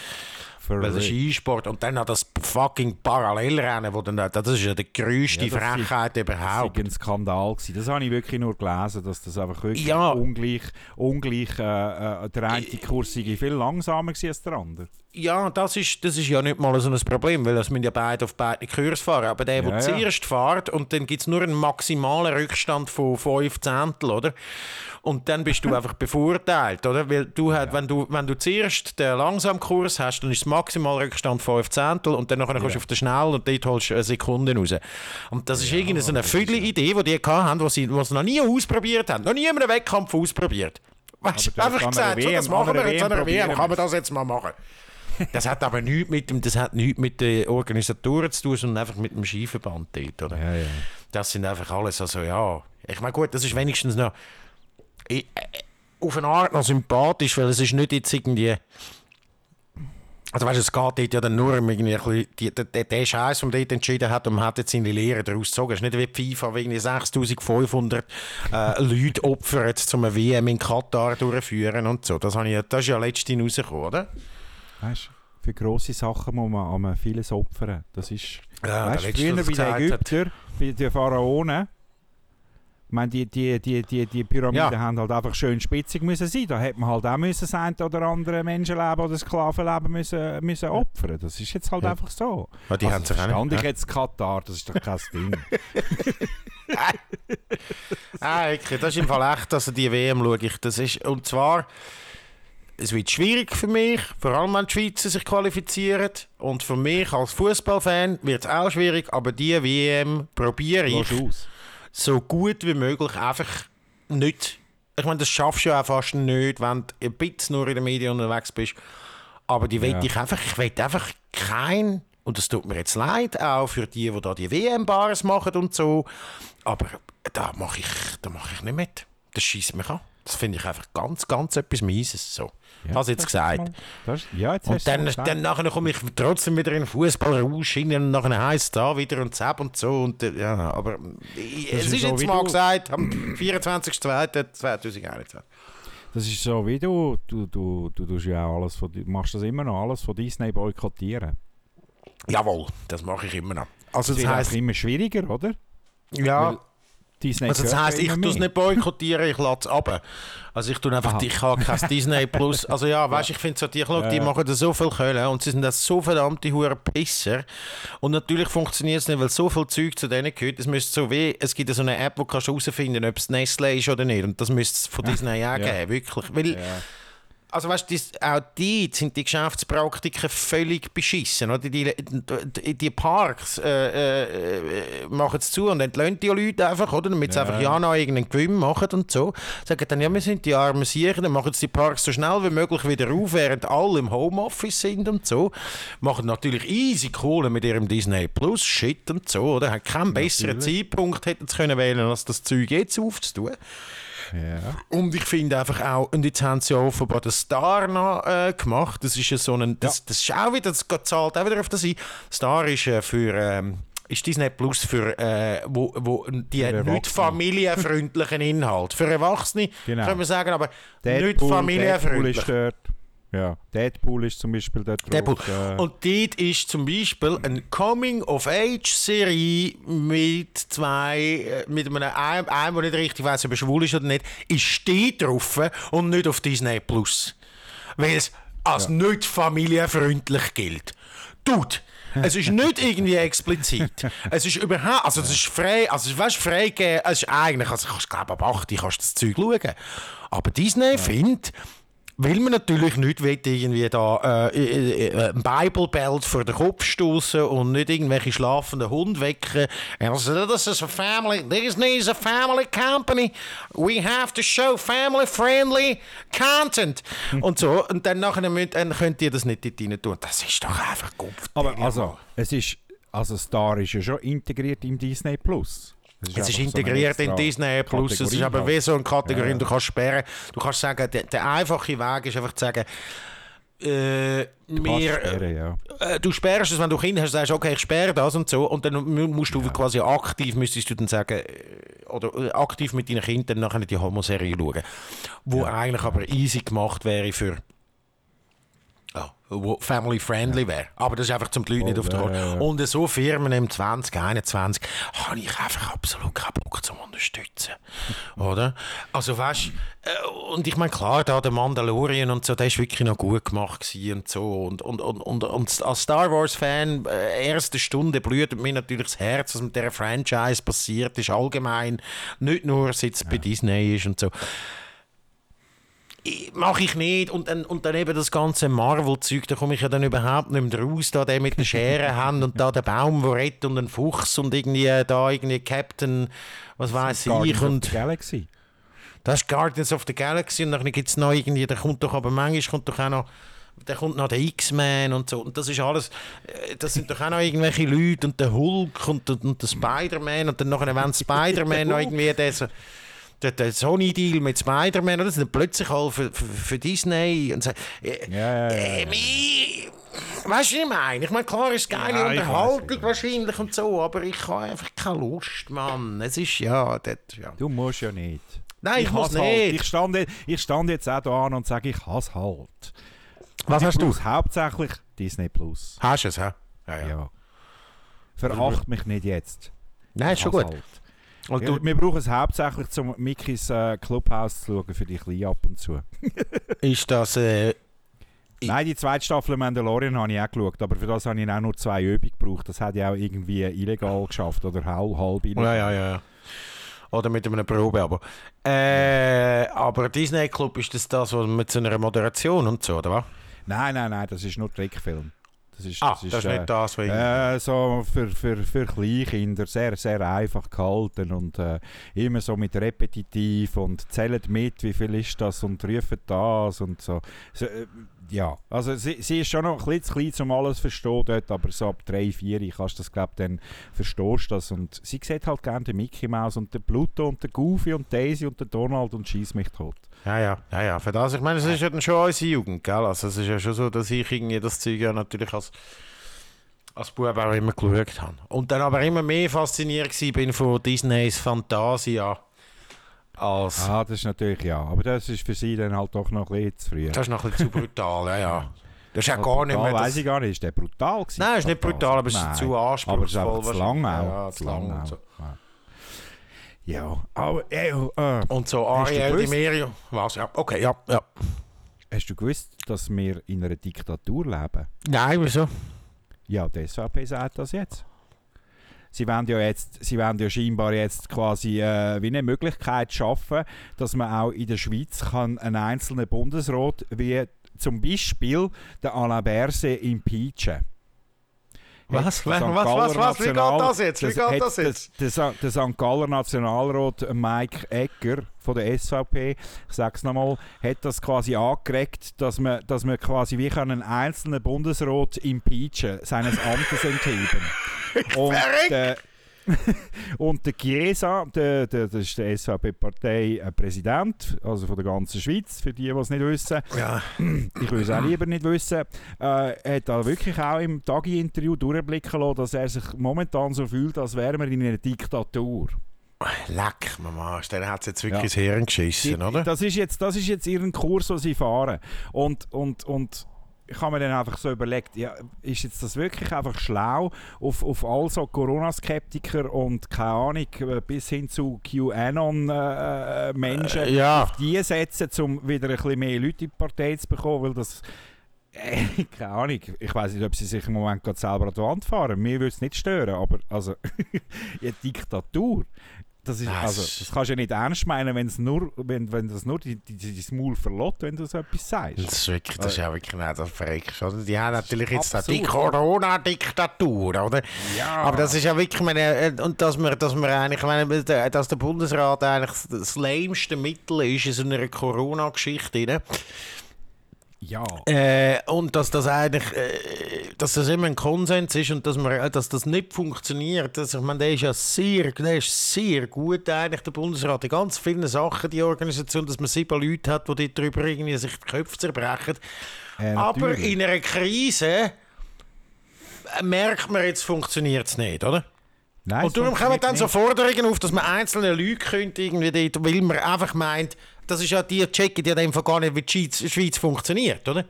Weil der Verrückt. Skisport und dann noch das fucking Parallelrennen, wo dann, das ist ja die grösste Ja, das Frechheit Das überhaupt. war ein Skandal. Gewesen. Das habe ich wirklich nur gelesen, dass das einfach wirklich Ja. ungleich, ungleich äh, äh, der eine Kurs sei viel langsamer war als der andere. Ja, das ist, das ist ja nicht mal so ein Problem, weil das müssen ja beide auf beiden Kurs fahren. Aber der, der Ja, ja. zuerst fährt und dann gibt es nur einen maximalen Rückstand von 5 Zehntel, oder? Und dann bist du *laughs* einfach bevorteilt, oder? Weil du, halt, wenn, du, wenn du zuerst den Langsamkurs hast, dann ist das maximal Rückstand 5 Zehntel und dann kommst du auf den Schnell und dort holst du eine Sekunde raus. Und das ist irgendwie so eine Viertel-Idee, die die hatten, haben, die sie, die sie noch nie ausprobiert haben. Noch nie in einem Wettkampf ausprobiert. Weißt, einfach gesagt, so, das machen wir jetzt an einer WM kann man das jetzt mal machen. Das hat aber nichts mit, dem, das hat nichts mit den Organisatoren zu tun, sondern einfach mit dem Skiverband dort. Oder? Ja, ja. Das sind einfach alles, also ja. Ich meine, gut, das ist wenigstens noch ich, äh, auf eine Art noch sympathisch, weil es ist nicht jetzt irgendwie. Also weißt du, es geht dort ja dann nur um irgendwie ein bisschen die, der, der, der Scheiß, den man dort entschieden hat und man hat jetzt seine Lehre daraus gezogen. Es ist nicht wie die FIFA, irgendwie 6500 äh, Leute opfert, um eine WM in Katar durchzuführen und so. Das, habe ich, das ist ja letztens rausgekommen, oder? Weißt, für grosse Sachen muss man, man vieles opfern. Das ist, Ja, weißt, früher bei den. Ägyptern, bei den Pharaonen, ich meine, die, die, die, die, die Pyramiden Ja. haben halt einfach schön spitzig müssen sein. Da hätte man halt auch müssen das eine oder andere Menschenleben oder Sklavenleben müssen, müssen opfern. Das ist jetzt halt Ja. einfach so. Ja, die haben sich verstand ich jetzt Katar, das ist doch kein *laughs* Ding. Ah, wirklich, das ist im Fall echt, also die WM schaue ich. Das ist, und zwar, es wird schwierig für mich, vor allem wenn die Schweizer sich qualifizieren. Und für mich als Fußballfan wird es auch schwierig, aber die WM probiere ich so gut wie möglich einfach nicht. Ich meine, das schaffst du ja auch fast nicht, wenn du ein bisschen nur in den Medien unterwegs bist. Aber die will Ja. ich einfach, ich will einfach kein, und das tut mir jetzt leid, auch für die, die da die WM-Bars machen und so. Aber da mache ich, da mache ich nicht mit. Das schießt mich an. Das finde ich einfach ganz, ganz etwas Mieses. So. Ja, Hast du jetzt das gesagt. mal- Das, ja, jetzt hast Und du dann, dann nachher komme ich trotzdem wieder in den Fußballrausch und nachher heisst es da wieder und zap und so. Und, äh, ja, aber ich, Das es ist ist so jetzt mal du- gesagt, am 24.02.2021. Das ist so wie du, du, du, du tust ja alles von, machst das immer noch, alles von Disney boykottieren. Jawohl, das mache ich immer noch. Also Das das einfach immer schwieriger, oder? ja, weil Disney also das heisst, ich tue es nicht boykottieren, ich lasse es ab. Also ich tue einfach, Aha. ich habe kein Disney Plus. *laughs* Also ja, weißt du, ich finde so, die, schau, die Ja. machen da so viel Köln und sie sind da so verdammte hure Pisser. Und natürlich funktioniert es nicht, weil so viel Zeug zu denen gehört. Es müsste so wie, es gibt so eine App, wo du kannst herausfinden ob es Nestle ist oder nicht. Und das müsste es von *laughs* Disney auch Ja. geben, wirklich. Weil. Also weißt du, auch die sind die Geschäftspraktiken völlig beschissen. Oder? Die, die, die Parks äh, äh, machen es zu und entlöhnen die Leute einfach, oder? damit sie Ja. einfach ja noch irgendeinen Gewinn machen und so. Sagen dann, ja, wir sind die armen Siechen, dann machen sie die Parks so schnell wie möglich wieder auf, während alle im Homeoffice sind und so. Machen natürlich easy Kohle mit ihrem Disney Plus, Shit und so, oder? Haben keinen besseren Zeitpunkt hätten sie können wählen, als das Zeug jetzt aufzutun. Ja. Und ich finde einfach auch, und jetzt haben sie ja offenbar den Star noch äh, gemacht. Das ist ja so ein, das, das ist auch wieder, das zahlt auch wieder auf das ein. Star ist äh, für ähm, ist Disney Plus für äh, wo, wo die nicht familienfreundlichen Inhalt. Für Erwachsene Genau. können wir sagen, aber nicht Deadpool, Deadpool familienfreundlich. ist dort. Ja, Deadpool ist zum Beispiel dort Deadpool. drauf. Äh, Und dort ist zum Beispiel eine Coming-of-Age-Serie mit zwei, äh, mit einem, einem, einem, der nicht richtig weiß, ob er schwul ist oder nicht, ist dort drauf und nicht auf Disney Plus. Weil es als nicht familienfreundlich gilt. Dude, es ist nicht irgendwie explizit. Es ist überhaupt, also es ist frei, also es ist, weißt, frei gegeben, es ist eigentlich, also ich glaube ab 8 kannst du das Zeug schauen. Aber Disney findet, weil man natürlich nicht will, irgendwie da äh, äh, äh, ein Bible Belt vor den Kopf stoßen und nicht irgendwelche schlafenden Hunde wecken. Also, das ist a family, Disney is a family company. We have to show family friendly content. und so. Und dann, nachher müsst, dann könnt ihr das nicht dort rein tun. Das ist doch einfach Kopf. aber also, es ist, also Star ist ja schon integriert im Disney Plus. Es ist einfach so integriert in Disney Plus. Es ist Kategorie aber wie so eine Kategorie. Ja. Du kannst sperren. Du kannst sagen, der, der einfache Weg ist einfach zu sagen, äh, Kannst wir, sperren, ja. äh, du sperrst es, wenn du Kinder hast, sagst okay, ich sperre das und so. Und dann mu- musst du quasi aktiv, müsstest du dann sagen, äh, oder äh, aktiv mit deinen Kindern nachher die Homoserie schauen. Wo eigentlich aber easy gemacht wäre für. Ja, wo family friendly wäre. Aber das ist einfach zum die Leute nicht auf der ja, ja, ja. Und so Firmen im 2021 habe ich einfach absolut keinen Bock zum Unterstützen. *laughs* Oder? Also weißt äh, und ich meine, klar, da der Mandalorian und so, der ist wirklich noch gut gemacht und so. Und, und, und, und, und als Star Wars-Fan, äh, erste Stunde blüht mir natürlich das Herz, was mit dieser Franchise passiert ist, allgemein. Nicht nur, seit es bei Disney ist und so. Mache ich nicht. Und dann, und dann eben das ganze Marvel-Zeug, da komme ich ja dann überhaupt nicht mehr raus, da der mit der Schere haben und da der Baum, der rettet und ein Fuchs und irgendwie äh, da irgendwie Captain, was weiß ich. Guardians of Und the Galaxy. das ist Guardians of the Galaxy und dann gibt es noch irgendwie, der kommt doch aber manchmal kommt doch auch noch der kommt noch der X-Men und so. Und das ist alles, äh, das sind doch auch noch irgendwelche Leute und der Hulk und, und, und der Spider-Man und dann nachher, wenn *laughs* Spider-Man noch irgendwie der, so- der, der Sony-Deal mit Spider-Man, oder? das sind plötzlich alle für, für, für Disney und so. Äh, Ja, ja, ja, ja. mi- Weißt du, was ich meine? Ich meine, klar ist geile Ja, ich Unterhaltung wahrscheinlich und so, aber ich habe einfach keine Lust, Mann. Es ist ja, das, ja. Du musst ja nicht. Nein, ich, muss hasse Halt. nicht. Ich stand, ich stand jetzt auch da an und sage, ich hasse halt. Was hast du? Plus, hauptsächlich Disney Plus. Hast du es, hä? Ja, ja. Ja. Veracht mich nicht jetzt. Nein, ist schon gut. Halt. Und Ja, du, wir brauchen es hauptsächlich, um Mickys äh, Clubhouse zu schauen, für die Kleinen ab und zu. *laughs* ist das, äh, Nein, die zweite Staffel Mandalorian habe ich auch geschaut, aber für das habe ich auch nur zwei Übungen gebraucht. Das hat ja auch irgendwie illegal geschafft oder halb, halb illegal. ja, ja, ja. ja. Oder mit einer Probe, aber. Äh, aber Disney Club ist das das, was mit so einer Moderation und so, oder was? Nein, nein, nein, das ist nur Trickfilm. Das ist, Ah, das ist, äh, nicht das, was. Äh, so für, für, für Kleinkinder sehr, sehr einfach gehalten und äh, immer so mit repetitiv und zählt mit, wie viel ist das und rufen das und so. so äh, ja, also sie, sie ist schon noch ein bisschen zu klein, um alles zu verstehen dort, aber so ab 3, 4 kannst du das, glaube dann verstehst du das und sie sieht halt gerne den Mickey Mouse und den Pluto und den Goofy und Daisy und den Donald und schießt mich tot. Ja, ja, ja, ja. Für das, ich meine, das ist ja dann schon unsere Jugend, gell? Also, es ist ja schon so, dass ich irgendwie das Zeug ja natürlich als, als Bub auch immer geschaut habe. Und dann aber immer mehr fasziniert bin von Disneys Fantasia als. Ah, das ist natürlich ja, aber das ist für sie dann halt doch noch ein bisschen zu früh. Das ist noch ein bisschen zu brutal, ja, ja. Das ist ja gar nicht mehr. Das, ich gar nicht, ist der brutal gewesen? nein, ist nicht brutal, aber es ist zu anspruchsvoll. Aber es ist zu lang auch. Ja, zu lang lang. auch. So, Ja. Ja, aber äh, äh, und so Hast du Ariel Di gewusst? Merio. Was? Ja, okay, ja, ja. hast du gewusst, dass wir in einer Diktatur leben? Nein, wieso? Ja, die SVP sagt das jetzt. Sie wollen ja, jetzt, sie wollen ja scheinbar jetzt quasi äh, wie eine Möglichkeit schaffen, dass man auch in der Schweiz kann einen einzelnen Bundesrat wie zum Beispiel der Alain Berset impeachen Was? Was, was, was, was? Wie geht das jetzt? Wie geht das jetzt? Der, St. Galler Nationalrat Mike Egger von der SVP, ich sage es nochmal, hat das quasi angeregt, dass man, dass man quasi wie einen einzelnen Bundesrat impeachen, seines Amtes entheben. *laughs* Und äh, *laughs* und der Chiesa, der, der, das ist der SVP-Partei-Präsident, also von der ganzen Schweiz, für die, die es nicht wissen. Ja. *clears throat* Ich will es auch lieber nicht wissen. Äh, hat da wirklich auch im Tagi-Interview durchblicken lassen, dass er sich momentan so fühlt, als wären wir in einer Diktatur. Leck, Mama, der hat jetzt wirklich Ja. ins Hirn geschissen, oder? Das ist jetzt, das ist jetzt ihren Kurs, den sie fahren. Und, und, und ich habe mir dann einfach so überlegt, ja, ist jetzt das wirklich einfach schlau, auf, auf all so Corona-Skeptiker und keine Ahnung, äh, bis hin zu QAnon-Menschen, Äh, ja. auf die setzen, um wieder ein bisschen mehr Leute in die Partei zu bekommen, weil das... Äh, *laughs* keine Ahnung, ich weiß nicht, ob sie sich im Moment gerade selber an die Wand fahren. Mir würde es nicht stören, aber also, *laughs* ja, Diktatur, das ist, Das also, das kannst du ja nicht ernst meinen, wenn's nur, wenn, wenn das nur die, die, die, das Maul verlässt, wenn du so etwas sagst. Das ist wirklich, das ist ja wirklich nicht das verreckst, oder? Die haben natürlich jetzt da die Absurd. Corona-Diktatur, oder? Ja. Aber das ist ja wirklich, meine, äh, und dass wir, dass wir eigentlich, meine, der- dass der Bundesrat eigentlich das lämste Mittel ist in so einer Corona-Geschichte, ne? Ja. Äh, und dass das eigentlich, äh, dass das immer ein Konsens ist und dass, man, äh, dass das nicht funktioniert. Das, ich meine, der ist ja sehr, der ist sehr gut eigentlich, der Bundesrat. In ganz vielen Sachen, die Organisation, dass man sieben Leute hat, die dort drüber irgendwie sich die Köpfe zerbrechen. Äh, Aber in einer Krise äh, merkt man, jetzt funktioniert es nicht, oder? Nein, Und darum kommen dann so Forderungen auf, dass man einzelne Leute könnte irgendwie dort, weil man einfach meint, das ist ja die checken ja dem gar nicht, wie die Schweiz, Schweiz funktioniert, oder?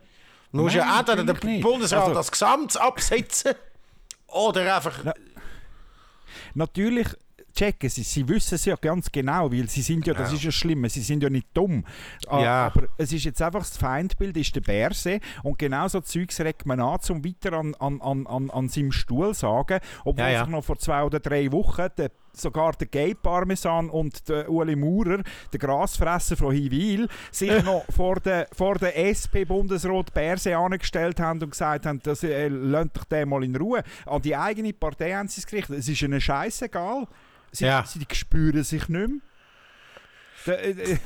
Du musst ja entweder den. Bundesrat Also- als Gesamt absetzen oder einfach. nicht. Natürlich checken sie, sie wissen es ja ganz genau, weil sie sind ja, das ist ja schlimm, sie sind ja nicht dumm. Ah, Ja. Aber es ist jetzt einfach, das Feindbild ist der Bärsee und genau so Zeugs regt man an, um weiter an, an, an, an, an seinem Stuhl zu sagen, obwohl Ja, ja. sich noch vor zwei oder drei Wochen der, sogar der Gay Parmesan und der Uli Maurer, der Grasfresser von Hiwil, sich *laughs* noch vor der, vor der SP-Bundesrat Bärsee angestellt haben und gesagt haben, das, äh, lasst doch den mal in Ruhe. An die eigene Partei haben sie es gerichtet. Es ist ihnen scheißegal. Sie, Ja. sie spüren sich nicht mehr. Äh, äh,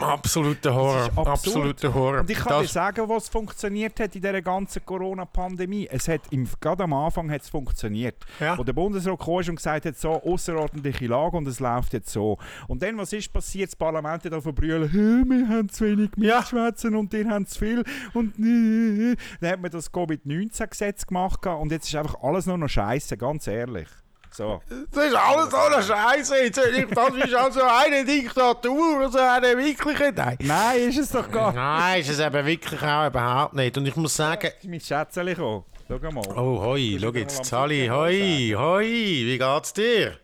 Absoluter Horror. Absoluter Horror. und ich kann dir Das- sagen, was funktioniert hat in dieser ganzen Corona-Pandemie. Es hat im, gerade am Anfang hat es funktioniert. Ja. Wo der Bundesrat kam und gesagt hat, so außerordentliche Lage und es läuft jetzt so. Und dann, was ist passiert? Das Parlament hat auf brüllen, «Hä, wir haben zu wenig Ja. mitschwätzen und ihr habt zu viel. Und *laughs* dann hat man das Covid-19-Gesetz gemacht und jetzt ist einfach alles nur noch Scheiße, ganz ehrlich. So. Das ist alles so eine Scheiße. Jetzt- Das ist also eine Diktatur, also eine wirkliche. Nein. Nein, ist es doch gar nicht. Nein, ist es eben wirklich auch überhaupt nicht. Und ich muss sagen. Mein Schätzchen gekommen. Schau mal. Oh, hoi, schau jetzt, Sally, hoi, hoi, wie geht's dir?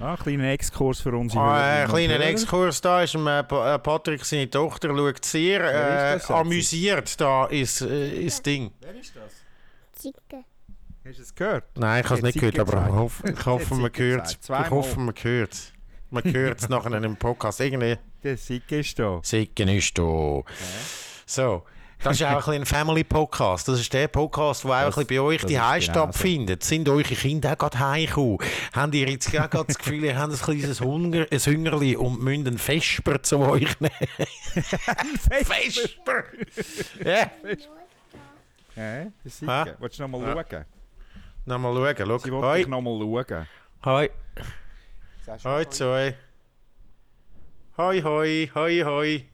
Ah, ein kleiner Exkurs für unsere Ah, ein Hörerinnen und kleiner. Exkurs da ist, äh, äh, Patrick, seine Tochter, schaut sehr äh, ist amüsiert da ins, äh, ins Ding. Wer ist das? Zicke. Hast du es gehört? Nein, ich habe es nicht gehört, aber ich hoffe, ich hoffe man hört gesagt. Ich hoffe, man hört Man hört es nachher in einem Podcast. Irgendwie, *laughs* Der Sieg ist da. Sicken ist da. So. Das ist auch ein ein Family-Podcast. Das ist der Podcast, der auch ein bisschen bei euch die Heim genau stattfindet. Sind eure Kinder auch gerade heimgekommen? Habt ihr jetzt auch gerade das Gefühl, ihr habt ein kleines Hunger, ein Hungerli und müsst einen Vesper zu euch nehmen? Vesper! Ja, Hä? Sieg. Hä? Willst du noch mal Ja. schauen? Nochmal schauen. Sie Schau. wollte Hoi, dich noch mal schauen. hoi, hoi, zwei. Hoi, hoi, hoi, hoi.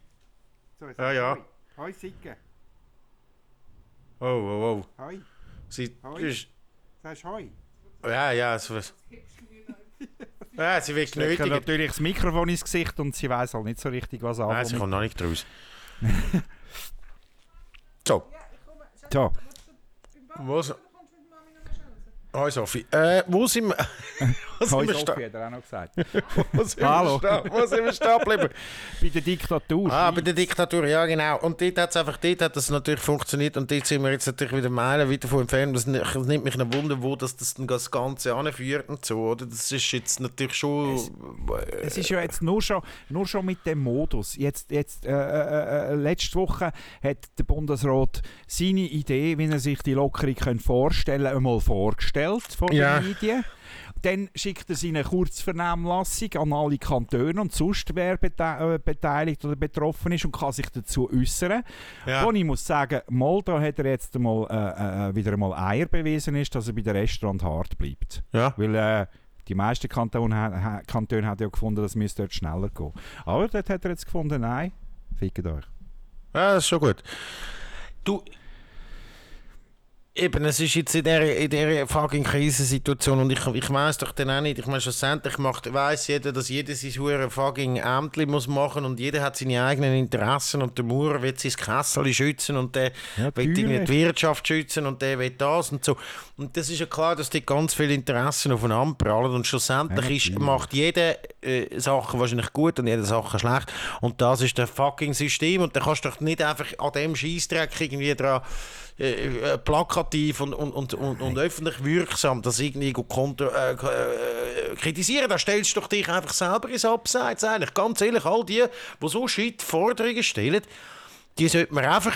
So, Ja, ja. Hoi, Hoi Sicke. Oh, oh, oh. Hoi. Sie Hoi. ist... Sagst Hoi? Ja, ja, so was. Ja, sie wird Ich habe genötigt. natürlich das Mikrofon ins Gesicht und sie weiß halt nicht so richtig, was Nein, sie ankommt. kommt noch nicht raus. so, So, wo sind... Hoi Sophie. Äh, wo sind wir... *laughs* Hoi wir Sophie hat er auch noch gesagt. *laughs* wo sind wir *laughs* Hallo. sta- Wo sind wir stehen geblieben? Bei der Diktatur. Ah, bei der Diktatur, ja genau. Und dort hat es einfach, dort hat das natürlich funktioniert und dort sind wir jetzt natürlich wieder Meilen weiter von entfernt. Das, das nimmt mich ein Wunder, wo das, das, das Ganze anführt und so, oder? Das ist jetzt natürlich schon... Es ist ja jetzt nur schon, nur schon mit dem Modus. Jetzt, jetzt, äh, äh, äh, letzte Woche hat der Bundesrat seine Idee, wie er sich die Lockerung vorstellen kann, einmal vorgestellt vor Ja. den Medien. Dann schickt er seine Kurzvernehmlassung an alle Kantone und sonst wer äh, beteiligt oder betroffen ist und kann sich dazu äußern. Ja. Und ich muss sagen, mal da hat er jetzt mal, äh, äh, wieder einmal Eier bewiesen ist, dass er bei den Restaurant hart bleibt. Ja. Weil äh, Die meisten Kantone, Kantone haben ja gefunden, das müsste dort schneller gehen. Aber dort hat er jetzt gefunden, nein, fickt euch. Ja, das ist schon gut. Du. Eben, es ist jetzt in dieser, in dieser fucking Krisensituation und ich, ich weiss doch dann auch nicht, ich meine, schlussendlich macht, weiss jeder, dass jeder sein hure fucking Ämtli muss machen und jeder hat seine eigenen Interessen und der Maurer will sein Kessel schützen und der Ja, will irgendwie die Wirtschaft schützen und der will das und so. Und das ist ja klar, dass die ganz viele Interessen aufeinander prallen und schlussendlich Ja, ist, macht jeder äh, Sachen wahrscheinlich gut und jede Sache schlecht. Und das ist das fucking System. Und da kannst du doch nicht einfach an dem Scheißdreck irgendwie dran äh, äh, plakativ und, und, und, und, und öffentlich wirksam das irgendwie konter, äh, äh, kritisieren. Da stellst du dich einfach selber ins Abseits. Eigentlich. Ganz ehrlich, all die, die so shit Forderungen stellen, die sollte man einfach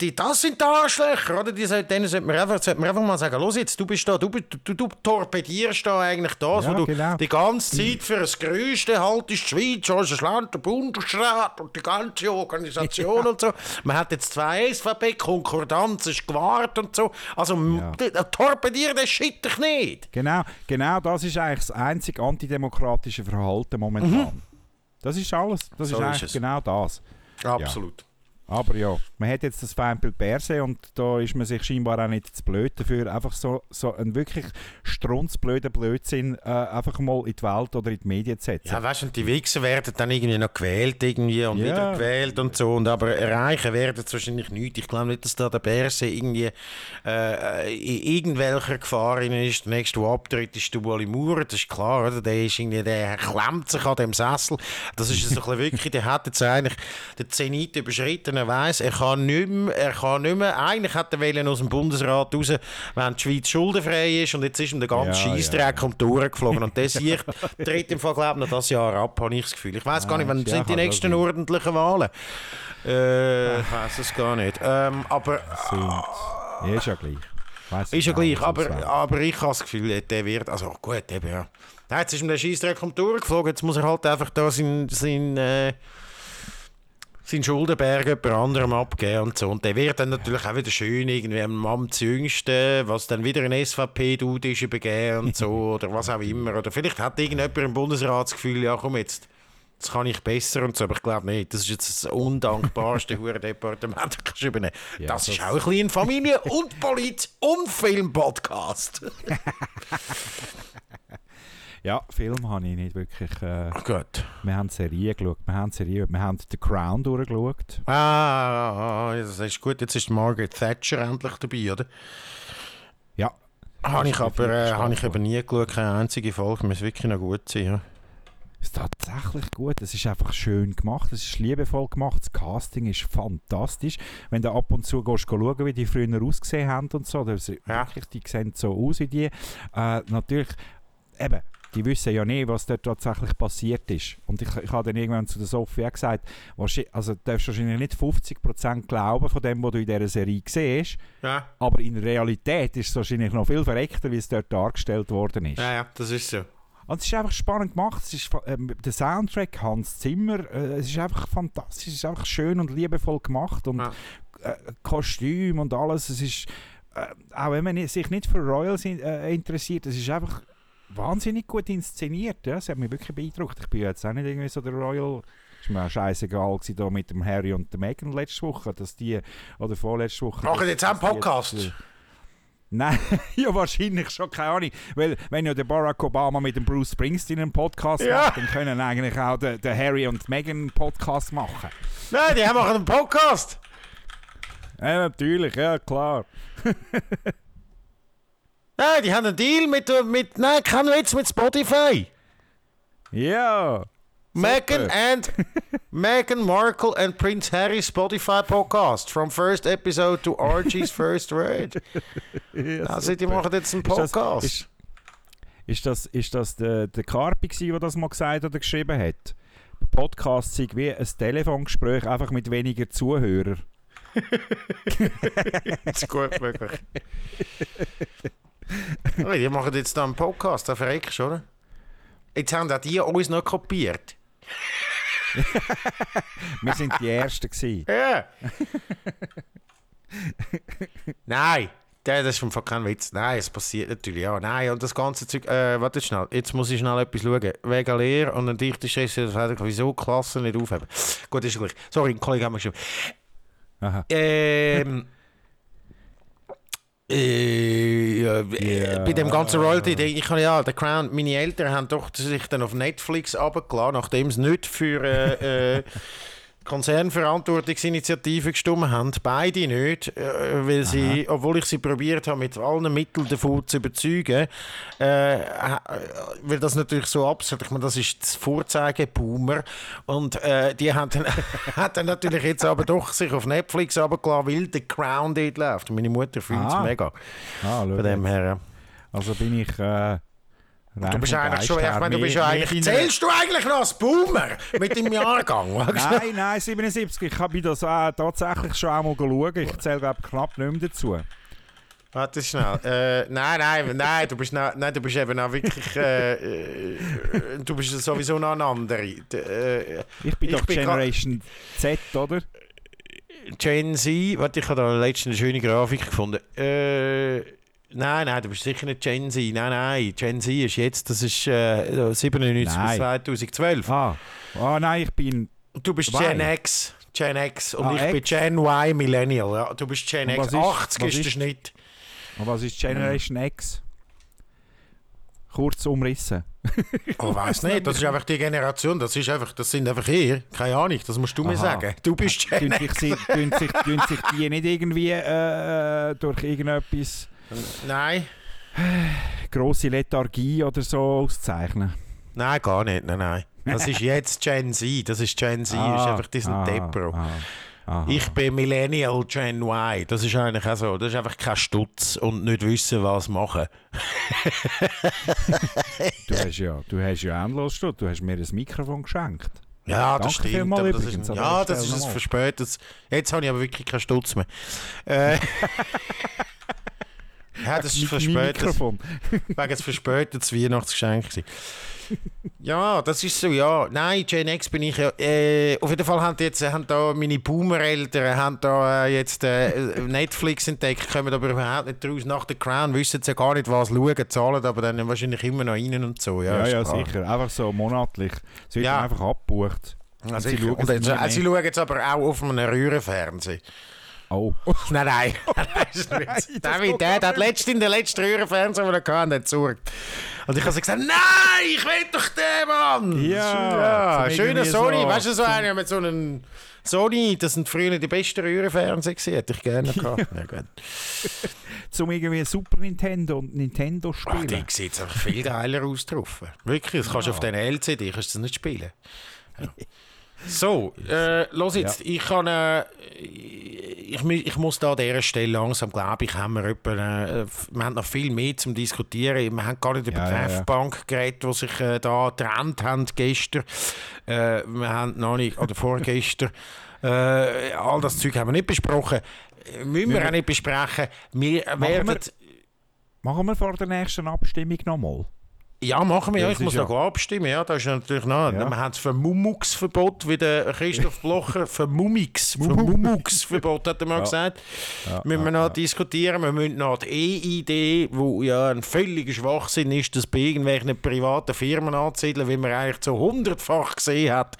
die, das sind die Arschlöcher, oder? Die sollten, denen sollte man, einfach, sollte man einfach mal sagen, los jetzt, du bist da, du, du, du torpedierst da eigentlich das, Ja, wo du genau. die ganze Zeit für das Größte haltest, die Schweiz, unser Land, der Bundesrat und die ganze Organisation *laughs* und so. Man hat jetzt zwei SVP, Konkordanz ist gewahrt und so. Also, Ja. ja. torpedieren, das shit dich nicht. Genau, genau das ist eigentlich das einzige antidemokratische Verhalten momentan. Das ist alles. Das So ist ist eigentlich es. genau das. Absolut. Aber ja, man hat jetzt das Feindbild per se und da ist man sich scheinbar auch nicht zu blöd dafür, einfach so, so einen wirklich strunzblöden Blödsinn äh, einfach mal in die Welt oder in die Medien zu setzen. Ja, weißt du, und die Wichser werden dann irgendwie noch gewählt irgendwie und Ja. wieder gewählt und so. Und aber erreichen werden sie wahrscheinlich nichts. Ich glaube nicht, dass da der Berse irgendwie äh, in irgendwelcher Gefahr ist. Der nächste, der abtritt, ist der Wally Moore. Das ist klar, oder? Der, ist irgendwie, der klemmt sich an dem Sessel. Das ist so ein bisschen wirklich, der hat jetzt eigentlich den Zenit überschritten. Er weiss, er kann nicht mehr, er kann nicht mehr. Eigentlich hat er wollen aus dem Bundesrat raus, wenn die Schweiz schuldenfrei ist und jetzt ist ihm der ganze Ja, ja, Scheissdreck um die Ohren geflogen. Und der Sieg *laughs* tritt im Fall, glaube ich, noch das Jahr ab, habe ich das Gefühl. Ich weiß gar nicht, wann ja, sind die nächsten ordentlichen Wahlen? Äh, ich weiß es gar nicht. Ähm, aber Sind, ja, ist ja gleich. Weiss ist ja ich gleich. Aber, aber ich habe das Gefühl, der wird. Also gut, eben ja. Ja, Jetzt ist ihm der Scheissdreck um die Ohren geflogen. Jetzt muss er halt einfach da sein. sein äh, seinen Schuldenberg jemand anderem abgeben und so. Und der wird dann natürlich auch wieder schön irgendwie am Amtsjüngsten, was dann wieder ein SVP-Dude ist, übergeben und so, *laughs* oder was auch immer. Oder vielleicht hat irgendjemand im Bundesrat das Gefühl, ja komm jetzt, das kann ich besser und so, aber ich glaube nicht. Das ist jetzt das undankbarste *laughs* Hurendepartement, das kannst du übernehmen. Ja, das, ist das- auch ein bisschen Familie- *laughs* und Polit- und Film-Podcast. Ja, Film habe ich nicht wirklich. Äh, Gut. wir haben Serien geschaut. Wir haben Serien, wir haben The Crown durchgeschaut. Ah, das ist gut. Jetzt ist Margaret Thatcher endlich dabei, oder? Ja. Habe ich aber, äh, habe ich aber nie geschaut, keine einzige Folge. Muss wirklich noch gut sein. Ja. ist tatsächlich gut. Es ist einfach schön gemacht, es ist liebevoll gemacht, das Casting ist fantastisch. Wenn du ab und zu gehst, schauen, wie die früher ausgesehen haben und so, das, Ja. wirklich, die sehen so aus wie die. Äh, natürlich, eben, die wissen ja nicht, was dort tatsächlich passiert ist. Und ich, ich habe dann irgendwann zu der Sophie auch gesagt, also du darfst wahrscheinlich nicht 50% glauben von dem, was du in dieser Serie siehst, Ja. aber in Realität ist es wahrscheinlich noch viel verreckter, wie es dort dargestellt worden ist. ja, ja, das ist so. Und es ist einfach spannend gemacht. Es ist, ähm, der Soundtrack, Hans Zimmer, äh, es ist einfach fantastisch. Es ist einfach schön und liebevoll gemacht. Und Ja. äh, Kostüm und alles. Es ist, äh, auch wenn man sich nicht für Royals äh, interessiert, es ist einfach wahnsinnig gut inszeniert. Ja? Es hat mich wirklich beeindruckt. Ich bin jetzt auch nicht irgendwie so der Royal. Es war mir auch scheißegal da mit dem Harry und der Meghan letzte Woche, dass die, oder vorletzte Woche. Machen jetzt auch einen Podcast? jetzt, äh, Nein, *laughs* ja wahrscheinlich schon, keine Ahnung. Weil wenn ja der Barack Obama mit dem Bruce Springsteen einen Podcast Ja. macht, dann können eigentlich auch der, der Harry und Meghan einen Podcast machen. Nein, die machen einen Podcast. Ja, natürlich, ja klar. *laughs* Nein, die haben einen Deal mit, mit nein, kein Witz, mit Spotify. Ja. Meghan and *laughs* Meghan Markle and Prince Harry Spotify podcast from first episode to Archie's first word. *laughs* ja Also die machen jetzt einen Ist das- Podcast. Ist, ist das, ist das der, der Carpi, gewesen, der das mal gesagt oder geschrieben hat? Podcast sei wie ein Telefongespräch, einfach mit weniger Zuhörern. Das *laughs* ist gut möglich. *laughs* oh, die machen jetzt da einen Podcast, da verreckst du, oder? Jetzt haben auch die uns noch kopiert. *laughs* Wir sind die Ersten gewesen. Ja. Nein, das ist vom kein Witz. Nein, es passiert natürlich, ja. Nein, und das ganze Zeug, äh, warte schnell, jetzt muss ich schnell etwas schauen. Wegen leer und ein dichter Stress, das hat wieso Klassen nicht aufheben. Gut, ist gleich. Sorry, ein Kollege hat mir geschrieben. Aha. Ähm, äh, ja, Ja. Bei dem ganzen Royalty-Ding, ich habe ja, The Crown, meine Eltern haben doch sich dann auf Netflix runtergeladen, nachdem sie nicht für äh, äh, Konzernverantwortungsinitiative gestimmt haben. Beide nicht, äh, weil sie, obwohl ich sie probiert habe, mit allen Mitteln davon zu überzeugen, äh, äh, weil das natürlich so absurd, ich meine, das ist das Vorzeigeboomer und äh, die haben dann, *laughs* hat dann natürlich jetzt aber doch sich auf Netflix runtergeladen, weil The Crown dort läuft. Meine Mutter fühlt es Ah. mega. Ah, Von dem her. Also bin ich. Äh, Du bist eigentlich schon, ich meine, du bist ja eigentlich, zählst du eigentlich noch als Boomer mit deinem Jahrgang? *laughs* Nein, nein, 77. Ich habe das äh, tatsächlich schon einmal geschaut. Ich zähle glaube knapp nicht mehr dazu. Warte schnell. Äh, nein, nein, nein, du bist, noch, nein, du bist eben auch wirklich. Äh, äh, du bist sowieso noch ein anderer. Äh, Ich bin Ich doch bin Generation Z, oder? Gen Z, warte, ich habe da letztens eine schöne Grafik gefunden. Äh, nein, nein, du bist sicher nicht Gen Z. Nein, nein, Gen Z ist jetzt, das ist äh, 97 bis Nein. 2012. Ah. ah, nein, ich bin. Du bist Y. Gen X. Gen X und Ah, ich bin X. Gen Y Millennial. Ja. Du bist Gen X. ist- 80 was ist der ist- Schnitt. Und was ist Generation X? Kurz umrissen. *laughs* Oh, weiß nicht. Das ist einfach die Generation. Das ist einfach, das sind einfach ihr. Keine Ahnung. Das musst du mir Aha. sagen. Du bist Gen X. sich, tun sich, tun sich die nicht irgendwie äh, durch irgendetwas Nein. grosse Lethargie oder so auszeichnen? Nein, gar nicht. Nein, nein. Das ist jetzt Gen Z. Das ist Gen Z. das ist einfach diesen ah, Depro. ah. Ich bin Millennial Gen Y. Das ist eigentlich auch so. Das ist einfach kein Stutz und nicht wissen, was machen. Du hast ja, du hast ja endlos Stutt. Du hast mir ein Mikrofon geschenkt. Ja, das Danke stimmt. aber das übrigens ist, ja, das ist ein verspätetes. Jetzt habe ich aber wirklich keinen Stutz mehr. Äh, *laughs* ja, das ist Mit meinem verspätet. Mikrofon. Wegen des verspätetes Weihnachtsgeschenk. gewesen. Ja, das ist so, ja. Nein, Gen X bin ich ja. Äh, auf jeden Fall haben, jetzt, haben da meine Boomer-Eltern haben da äh, jetzt äh, Netflix entdeckt, kommen aber überhaupt nicht raus. Nach der Crown wissen sie ja gar nicht, was schauen, zahlen aber dann wahrscheinlich immer noch rein und so. Ja, Ja, ja, sicher. Einfach so monatlich. Es wird Ja. einfach abgebucht. Also sie schauen jetzt, äh, sie schauen jetzt aber auch auf einem Röhrenfernsehen. Oh. *laughs* Nein, nein. *laughs* nein, David, der, hat letztens in der letzten Röhrenfernsehen, den er hatte, gesorgt. Und ich habe so gesagt, nein, ich will doch den Mann. Ja, zum schöner irgendwie Sony. so- weißt du, so einer mit so einem Sony, das sind früher die besten Röhrenfernseher gewesen, hätte ich gerne gehabt. *laughs* ja, gut. Zum irgendwie Super Nintendo und Nintendo Ach, spielen. die sieht einfach viel geiler aus drauf. Wirklich, das kannst du auf den LCD kannst du das nicht spielen. Ja. So, äh, los jetzt, ich kann, äh, ich, mi- ich muss da an dieser Stelle langsam, glaube ich, haben wir, etwa, äh, wir haben noch viel mehr zum Diskutieren. Wir haben gar nicht über Ja, die ja, ja. Treffbank geredet, die sich äh, da getrennt haben gestern. Äh, wir haben noch nicht, oder vorgestern. *laughs* Äh, all das Zeug haben wir nicht besprochen. Müssen wir Wir- auch nicht besprechen. Wir werden... wir- Machen wir vor der nächsten Abstimmung nochmal. Ja, machen wir. Ja, Ja, ich muss ist noch abstimmen. Ja, da ist natürlich noch. Ja. Wir haben das Vermummungsverbot, wie der Christoph Blocher *laughs* Vermummix, Vermummungsverbot hat er mal Ja. gesagt. Ja, müssen wir ja, noch diskutieren. Wir müssen noch die E-Idee, wo ja ein völliger Schwachsinn ist, das bei irgendwelchen privaten Firmen anzusiedeln, wie man eigentlich so hundertfach gesehen hat,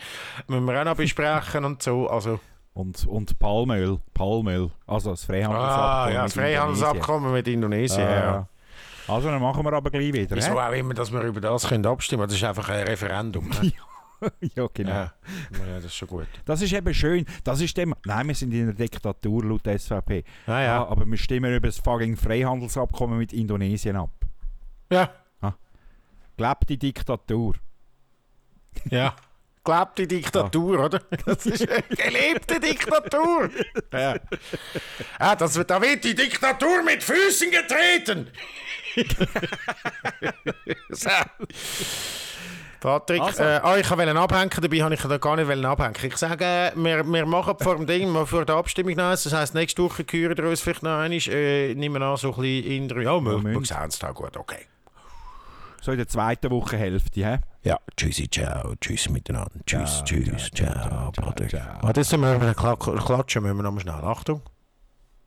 müssen wir auch noch besprechen und so. Also, Und, und Palmöl. Palmöl. Also das Freihandelsabkommen. ah, ja, das mit Freihandelsabkommen mit Indonesien. Indonesien. ja. Also dann machen wir aber gleich wieder. Wieso hä? auch immer, dass wir über das können abstimmen können. Das ist einfach ein Referendum. ne? *laughs* ja, genau. ja. ja, das ist schon gut. Das ist eben schön. Das ist dem, nein, wir sind in einer Diktatur laut SVP. Ja, ja. aber wir stimmen über das fucking Freihandelsabkommen mit Indonesien ab. Ja. Glebt die Diktatur. Ja. *laughs* Gelebte Diktatur, oder? *laughs* Das ist eine gelebte Diktatur. Ja. Ah, das wird, da wird die Diktatur mit Füßen getreten. *laughs* so. Patrick, Also. äh, ah, ich wollte abhängen, dabei habe ich da gar nicht abhängen. Ich sage, wir, wir machen vor dem Ding, mal vor der Abstimmung noch eins. Das heisst, nächste Woche hören wir uns vielleicht noch einmal. Äh, nehmen wir an, so ein bisschen in der... Ja, wir, wir müssen. sehen es da gut, okay. So in der zweiten Wochenhälfte, hä? Ja, tschüssi, ciao, tschüss miteinander. Tschüss, Ciao, tschüss, ciao, ciao, ciao, ciao, Patrick. ciao. Warte, jetzt müssen wir klatschen, müssen wir noch mal schnell. Achtung.